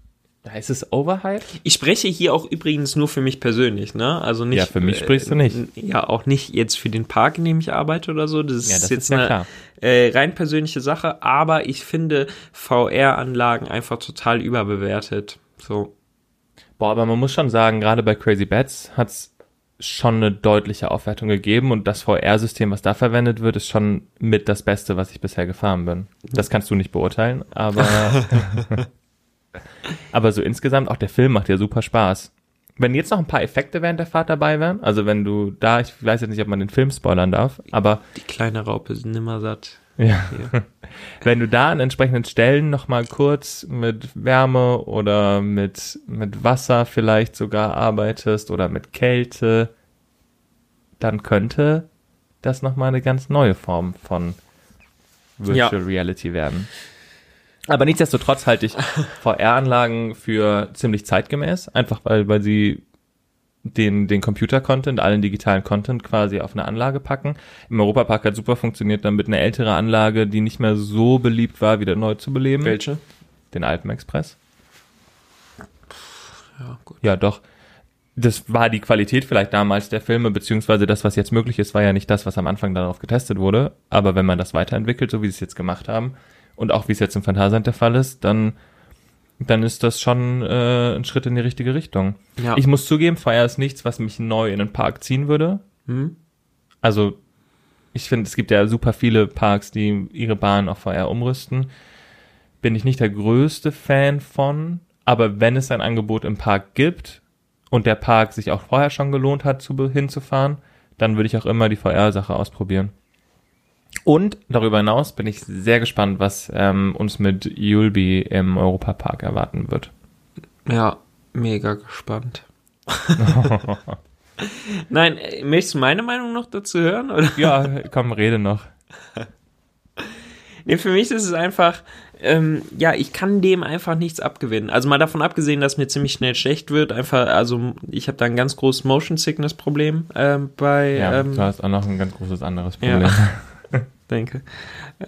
ist es Overhype?
Ich spreche hier auch übrigens nur für mich persönlich, ne? Also nicht.
Ja, für mich sprichst du nicht.
äh, Ja, auch nicht jetzt für den Park, in dem ich arbeite oder so. Das ist
Ja, das
jetzt
ist ja
eine
klar.
Äh, rein persönliche Sache, aber ich finde VR-Anlagen einfach total überbewertet. So.
Boah, aber man muss schon sagen, gerade bei Crazy Bats hat's schon eine deutliche Aufwertung gegeben und das VR-System, was da verwendet wird, ist schon mit das Beste, was ich bisher gefahren bin. Das kannst du nicht beurteilen, aber aber so insgesamt auch der Film macht ja super Spaß. Wenn jetzt noch ein paar Effekte während der Fahrt dabei wären, also wenn du da, ich weiß jetzt nicht, ob man den Film spoilern darf, aber
Die kleine Raupe ist nimmersatt.
ja. Wenn du da an entsprechenden Stellen nochmal kurz mit Wärme oder mit, mit Wasser vielleicht sogar arbeitest oder mit Kälte, dann könnte das nochmal eine ganz neue Form von Virtual Reality werden. Aber nichtsdestotrotz halte ich VR-Anlagen für ziemlich zeitgemäß, einfach weil, weil sie den, den Computer-Content, allen digitalen Content quasi auf eine Anlage packen. Im Europapark hat super funktioniert, damit eine ältere Anlage, die nicht mehr so beliebt war, wieder neu zu beleben.
Welche?
Den Alpenexpress.
Ja, gut.
Ja, doch. Das war die Qualität vielleicht damals der Filme, beziehungsweise das, was jetzt möglich ist, war ja nicht das, was am Anfang darauf getestet wurde. Aber wenn man das weiterentwickelt, so wie sie es jetzt gemacht haben, und auch wie es jetzt im Phantasialand der Fall ist, dann, dann ist das schon äh, ein Schritt in die richtige Richtung.
Ja.
Ich muss zugeben, Fire ist nichts, was mich neu in den Park ziehen würde.
Hm?
Also, ich finde, es gibt ja super viele Parks, die ihre Bahn auf VR umrüsten. Bin ich nicht der größte Fan von, aber wenn es ein Angebot im Park gibt und der Park sich auch vorher schon gelohnt hat, zu, hinzufahren, dann würde ich auch immer die VR-Sache ausprobieren. Und darüber hinaus bin ich sehr gespannt, was ähm, uns mit Yulby im Europapark erwarten wird.
Ja, mega gespannt. Nein, äh, möchtest du meine Meinung noch dazu hören? Oder?
Ja, komm, rede noch.
Nee, für mich ist es einfach, ähm, ja, ich kann dem einfach nichts abgewinnen. Also mal davon abgesehen, dass mir ziemlich schnell schlecht wird. Einfach, also ich habe da ein ganz großes Motion Sickness Problem ähm, bei,
Ja,
ähm,
du hast auch noch ein ganz großes anderes
Ja. Denke,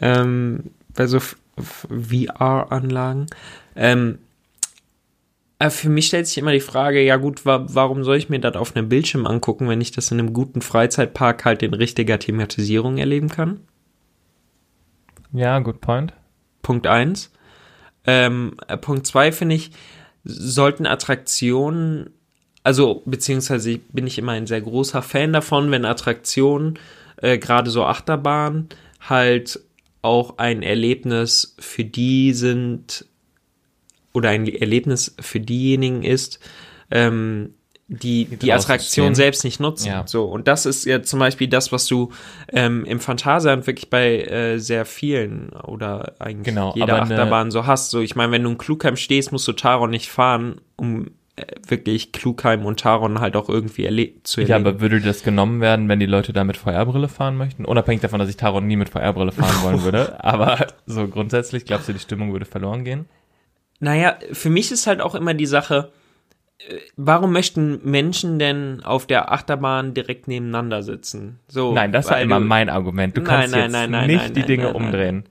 ähm, bei so VR-Anlagen. Ähm, äh, für mich stellt sich immer die Frage, ja gut, wa warum soll ich mir das auf einem Bildschirm angucken, wenn ich das in einem guten Freizeitpark halt in richtiger Thematisierung erleben kann?
Ja, good point.
Punkt eins. Ähm, äh, Punkt zwei finde ich, sollten Attraktionen, also beziehungsweise bin ich immer ein sehr großer Fan davon, wenn Attraktionen, äh, gerade so Achterbahn, halt auch ein Erlebnis für die sind oder ein Erlebnis für diejenigen ist, ähm, die, die
draußen
Attraktion selbst nicht nutzen.
Ja.
So, und das ist ja zum Beispiel das, was du ähm, im Phantasialand wirklich bei äh, sehr vielen oder eigentlich
Genau,
jeder Achterbahn so hast. So, ich meine, wenn du in Klugheim stehst, musst du Taron nicht fahren, um wirklich Klugheim und Taron halt auch irgendwie erle zu
Ja,
erleben.
aber würde das genommen werden, wenn die Leute da mit VR-Brille fahren möchten? Unabhängig davon, dass ich Taron nie mit VR-Brille fahren wollen würde. Aber so grundsätzlich, glaubst du, die Stimmung würde verloren gehen?
Naja, für mich ist halt auch immer die Sache, äh, warum möchten Menschen denn auf der Achterbahn direkt nebeneinander sitzen? So,
Nein, das war immer mein Argument. Du kannst
nein,
jetzt
nein,
nicht die Dinge umdrehen.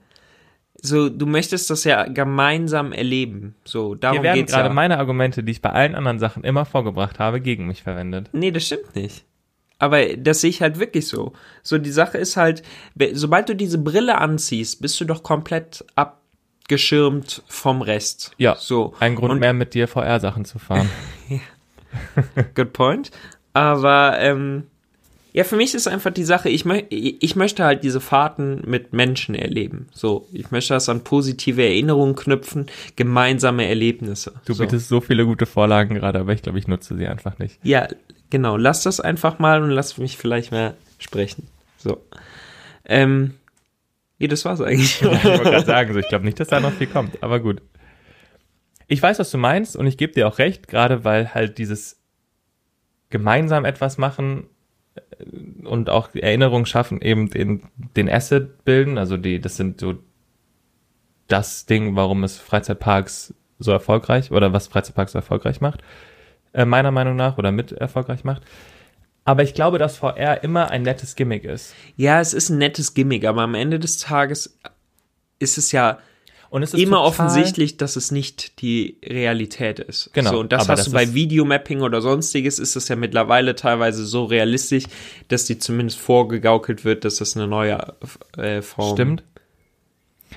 So, du möchtest das ja gemeinsam erleben. So, darum
Hier werden gerade
ja.
meine Argumente, die ich bei allen anderen Sachen immer vorgebracht habe, gegen mich verwendet.
Nee, das stimmt nicht. Aber das sehe ich halt wirklich so. So, die Sache ist halt, sobald du diese Brille anziehst, bist du doch komplett abgeschirmt vom Rest.
Ja,
So.
Ein Grund
Und-
mehr, mit dir VR-Sachen zu fahren.
Good point. Aber ähm, ja, für mich ist einfach die Sache, ich, mö ich möchte halt diese Fahrten mit Menschen erleben. So, ich möchte das an positive Erinnerungen knüpfen, gemeinsame Erlebnisse.
Du
so.
bietest so viele gute Vorlagen gerade, aber ich glaube, ich nutze sie einfach nicht.
Ja, genau. Lass das einfach mal und lass mich vielleicht mehr sprechen. So. Ähm, ja, das war's eigentlich.
Ich wollte gerade sagen, so, ich glaube nicht, dass da noch viel kommt, aber gut. Ich weiß, was du meinst und ich gebe dir auch recht, gerade weil halt dieses gemeinsam etwas machen und auch Erinnerungen schaffen, eben den, den Asset bilden, also die, das sind so das Ding, warum es Freizeitparks so erfolgreich oder was Freizeitparks so erfolgreich macht, äh, meiner Meinung nach oder mit erfolgreich macht. Aber ich glaube, dass VR immer ein nettes Gimmick ist.
ja, es ist ein nettes Gimmick, aber am Ende des Tages ist es ja
Und es ist
immer offensichtlich, dass es nicht die Realität ist.
Genau,
So, und das hast
das
du bei Videomapping oder sonstiges, ist es ja mittlerweile teilweise so realistisch, dass die zumindest vorgegaukelt wird, dass das eine neue äh, Form
Stimmt.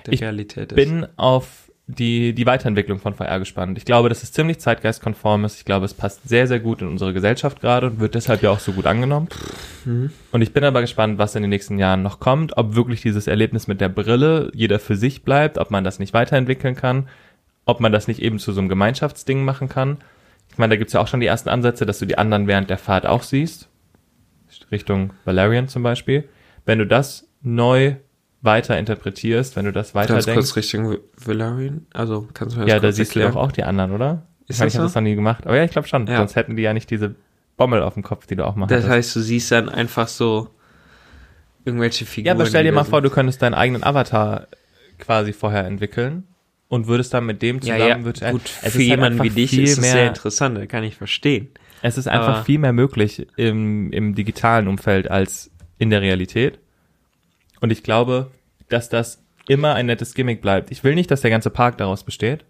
der
Ich
Realität ist.
bin auf die, die Weiterentwicklung von VR gespannt. Ich glaube, dass es ziemlich zeitgeistkonform ist. Ich glaube, es passt sehr, sehr gut in unsere Gesellschaft gerade und wird deshalb ja auch so gut angenommen. Und ich bin aber gespannt, was in den nächsten Jahren noch kommt, ob wirklich dieses Erlebnis mit der Brille jeder für sich bleibt, ob man das nicht weiterentwickeln kann, ob man das nicht eben zu so einem Gemeinschaftsding machen kann. Ich meine, da gibt's ja auch schon die ersten Ansätze, dass du die anderen während der Fahrt auch siehst. Richtung Valerian zum Beispiel. Wenn du das neu weiter interpretierst, wenn du das weiter denkst.
kurz Richtung Valerian. Also kannst du das
Ja, da siehst du
erklären?
doch auch die anderen, oder?
Ist
ich meine,
das
ich habe
so?
das noch nie gemacht. Aber ja, ich glaube schon.
Ja.
Sonst hätten die ja nicht diese Bommel auf dem Kopf, die du auch machst.
Das heißt, du siehst dann einfach so irgendwelche Figuren.
ja, aber stell dir mal
sind.
vor, du könntest deinen eigenen Avatar quasi vorher entwickeln und würdest dann mit dem
ja,
zusammen
ja,
virtuell.
gut,
Es
für
halt
jemanden wie dich ist es
mehr,
sehr interessant, das kann ich verstehen.
Es ist einfach
aber-
viel mehr möglich im, im digitalen Umfeld als in der Realität. Und ich glaube, dass das immer ein nettes Gimmick bleibt. Ich will nicht, dass der ganze Park daraus besteht.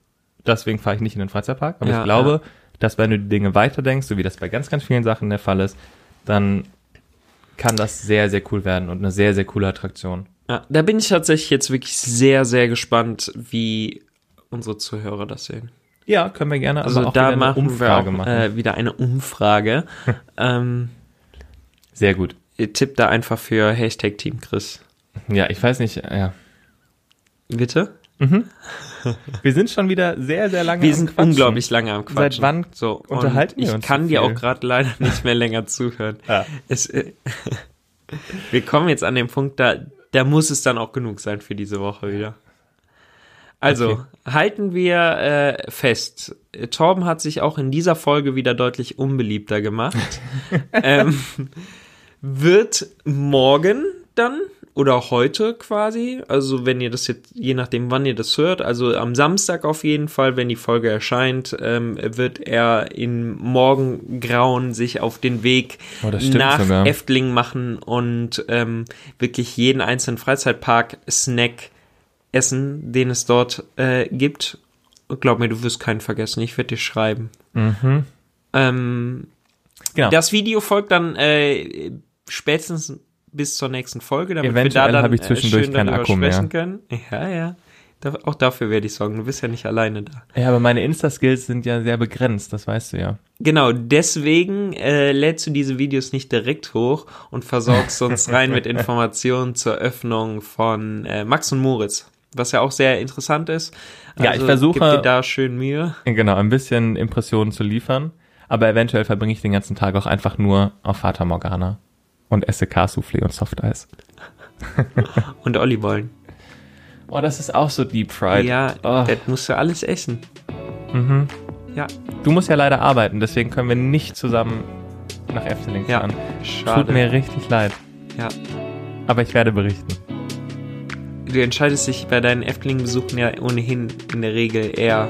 Deswegen fahre ich nicht in den Freizeitpark. Aber
Ja,
ich glaube, dass wenn du die Dinge weiterdenkst, so wie das bei ganz, ganz vielen Sachen der Fall ist, dann kann das sehr, sehr cool werden und eine sehr, sehr coole Attraktion.
Ja, da bin ich tatsächlich jetzt wirklich sehr, sehr gespannt, wie unsere Zuhörer das sehen.
Ja, können wir gerne
Also da
wieder eine
machen
Umfrage
wir auch,
machen.
Äh, wieder eine Umfrage. ähm,
sehr gut.
ihr tippt da einfach für Hashtag Team Chris.
Ja, ich weiß nicht, ja.
Bitte?
Wir sind schon wieder sehr, sehr lange
Wir
am
sind
Quatschen.
unglaublich lange am Quatschen.
Seit wann
so,
unterhalten wir
ich
uns
kann
so
dir auch gerade leider nicht mehr länger zuhören.
Ja.
Es, äh, wir kommen jetzt an den Punkt, da, da muss es dann auch genug sein für diese Woche wieder. Also,
Okay.
halten wir äh, fest. Torben hat sich auch in dieser Folge wieder deutlich unbeliebter gemacht. ähm, wird morgen dann oder heute quasi, also wenn ihr das jetzt, je nachdem wann ihr das hört, also am Samstag auf jeden Fall, wenn die Folge erscheint, ähm, wird er in Morgengrauen sich auf den Weg
Oh,
nach
sogar.
Efteling machen und ähm, wirklich jeden einzelnen Freizeitpark-Snack essen, den es dort äh, gibt. Und glaub mir, du wirst keinen vergessen. Ich werde dir schreiben.
Mhm.
Ähm,
Genau.
das Video folgt dann äh, spätestens bis zur nächsten Folge, damit wir
Eventuell
da dann
habe ich zwischendurch
äh, schön
keinen
darüber
Akku mehr.
sprechen können. Ja, ja. Da, auch dafür werde ich sorgen. Du bist ja nicht alleine da.
Ja, aber meine Insta-Skills sind ja sehr begrenzt, das weißt du ja.
Genau, deswegen äh, lädst du diese Videos nicht direkt hoch und versorgst uns rein mit Informationen zur Öffnung von äh, Max und Moritz, was ja auch sehr interessant ist.
Ja, ich versuche-
Gib dir da schön Mühe.
Genau, ein bisschen Impressionen zu liefern. Aber eventuell verbringe ich den ganzen Tag auch einfach nur auf Fata Morgana und esse K-Soufflé und Softeis.
Und Ollibollen.
Oh, das ist auch so Deep Fried.
Ja,
oh.
das musst du alles essen.
Mhm.
Ja,
Du musst ja leider arbeiten, deswegen können wir nicht zusammen nach Efteling
Ja,
fahren.
schade.
Tut mir richtig leid.
Ja.
Aber ich werde berichten.
Du entscheidest dich bei deinen Efteling-Besuchen ja ohnehin in der Regel eher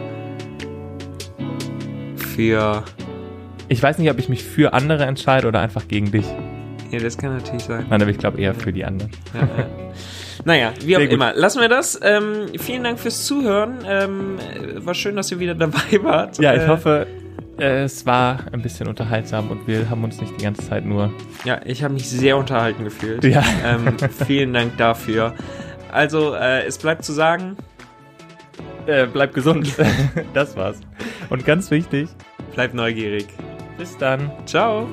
für.
Ich weiß nicht, ob ich mich für andere entscheide oder einfach gegen dich.
Ja, das kann natürlich sein.
Nein, aber ich glaube eher für die anderen.
Ja, ja. Naja, wie auch
gut.
immer. Lassen wir das. Ähm, vielen Dank fürs Zuhören. Ähm, äh, war schön, dass ihr wieder dabei wart.
Ja, ich
Äh,
hoffe, äh, es war ein bisschen unterhaltsam und wir haben uns nicht die ganze Zeit nur.
Ja, ich habe mich sehr unterhalten gefühlt.
Ja.
Ähm, vielen Dank dafür. Also, äh, es bleibt zu sagen,
Äh, bleib gesund. das war's. Und ganz wichtig,
bleibt neugierig.
bis dann.
Ciao.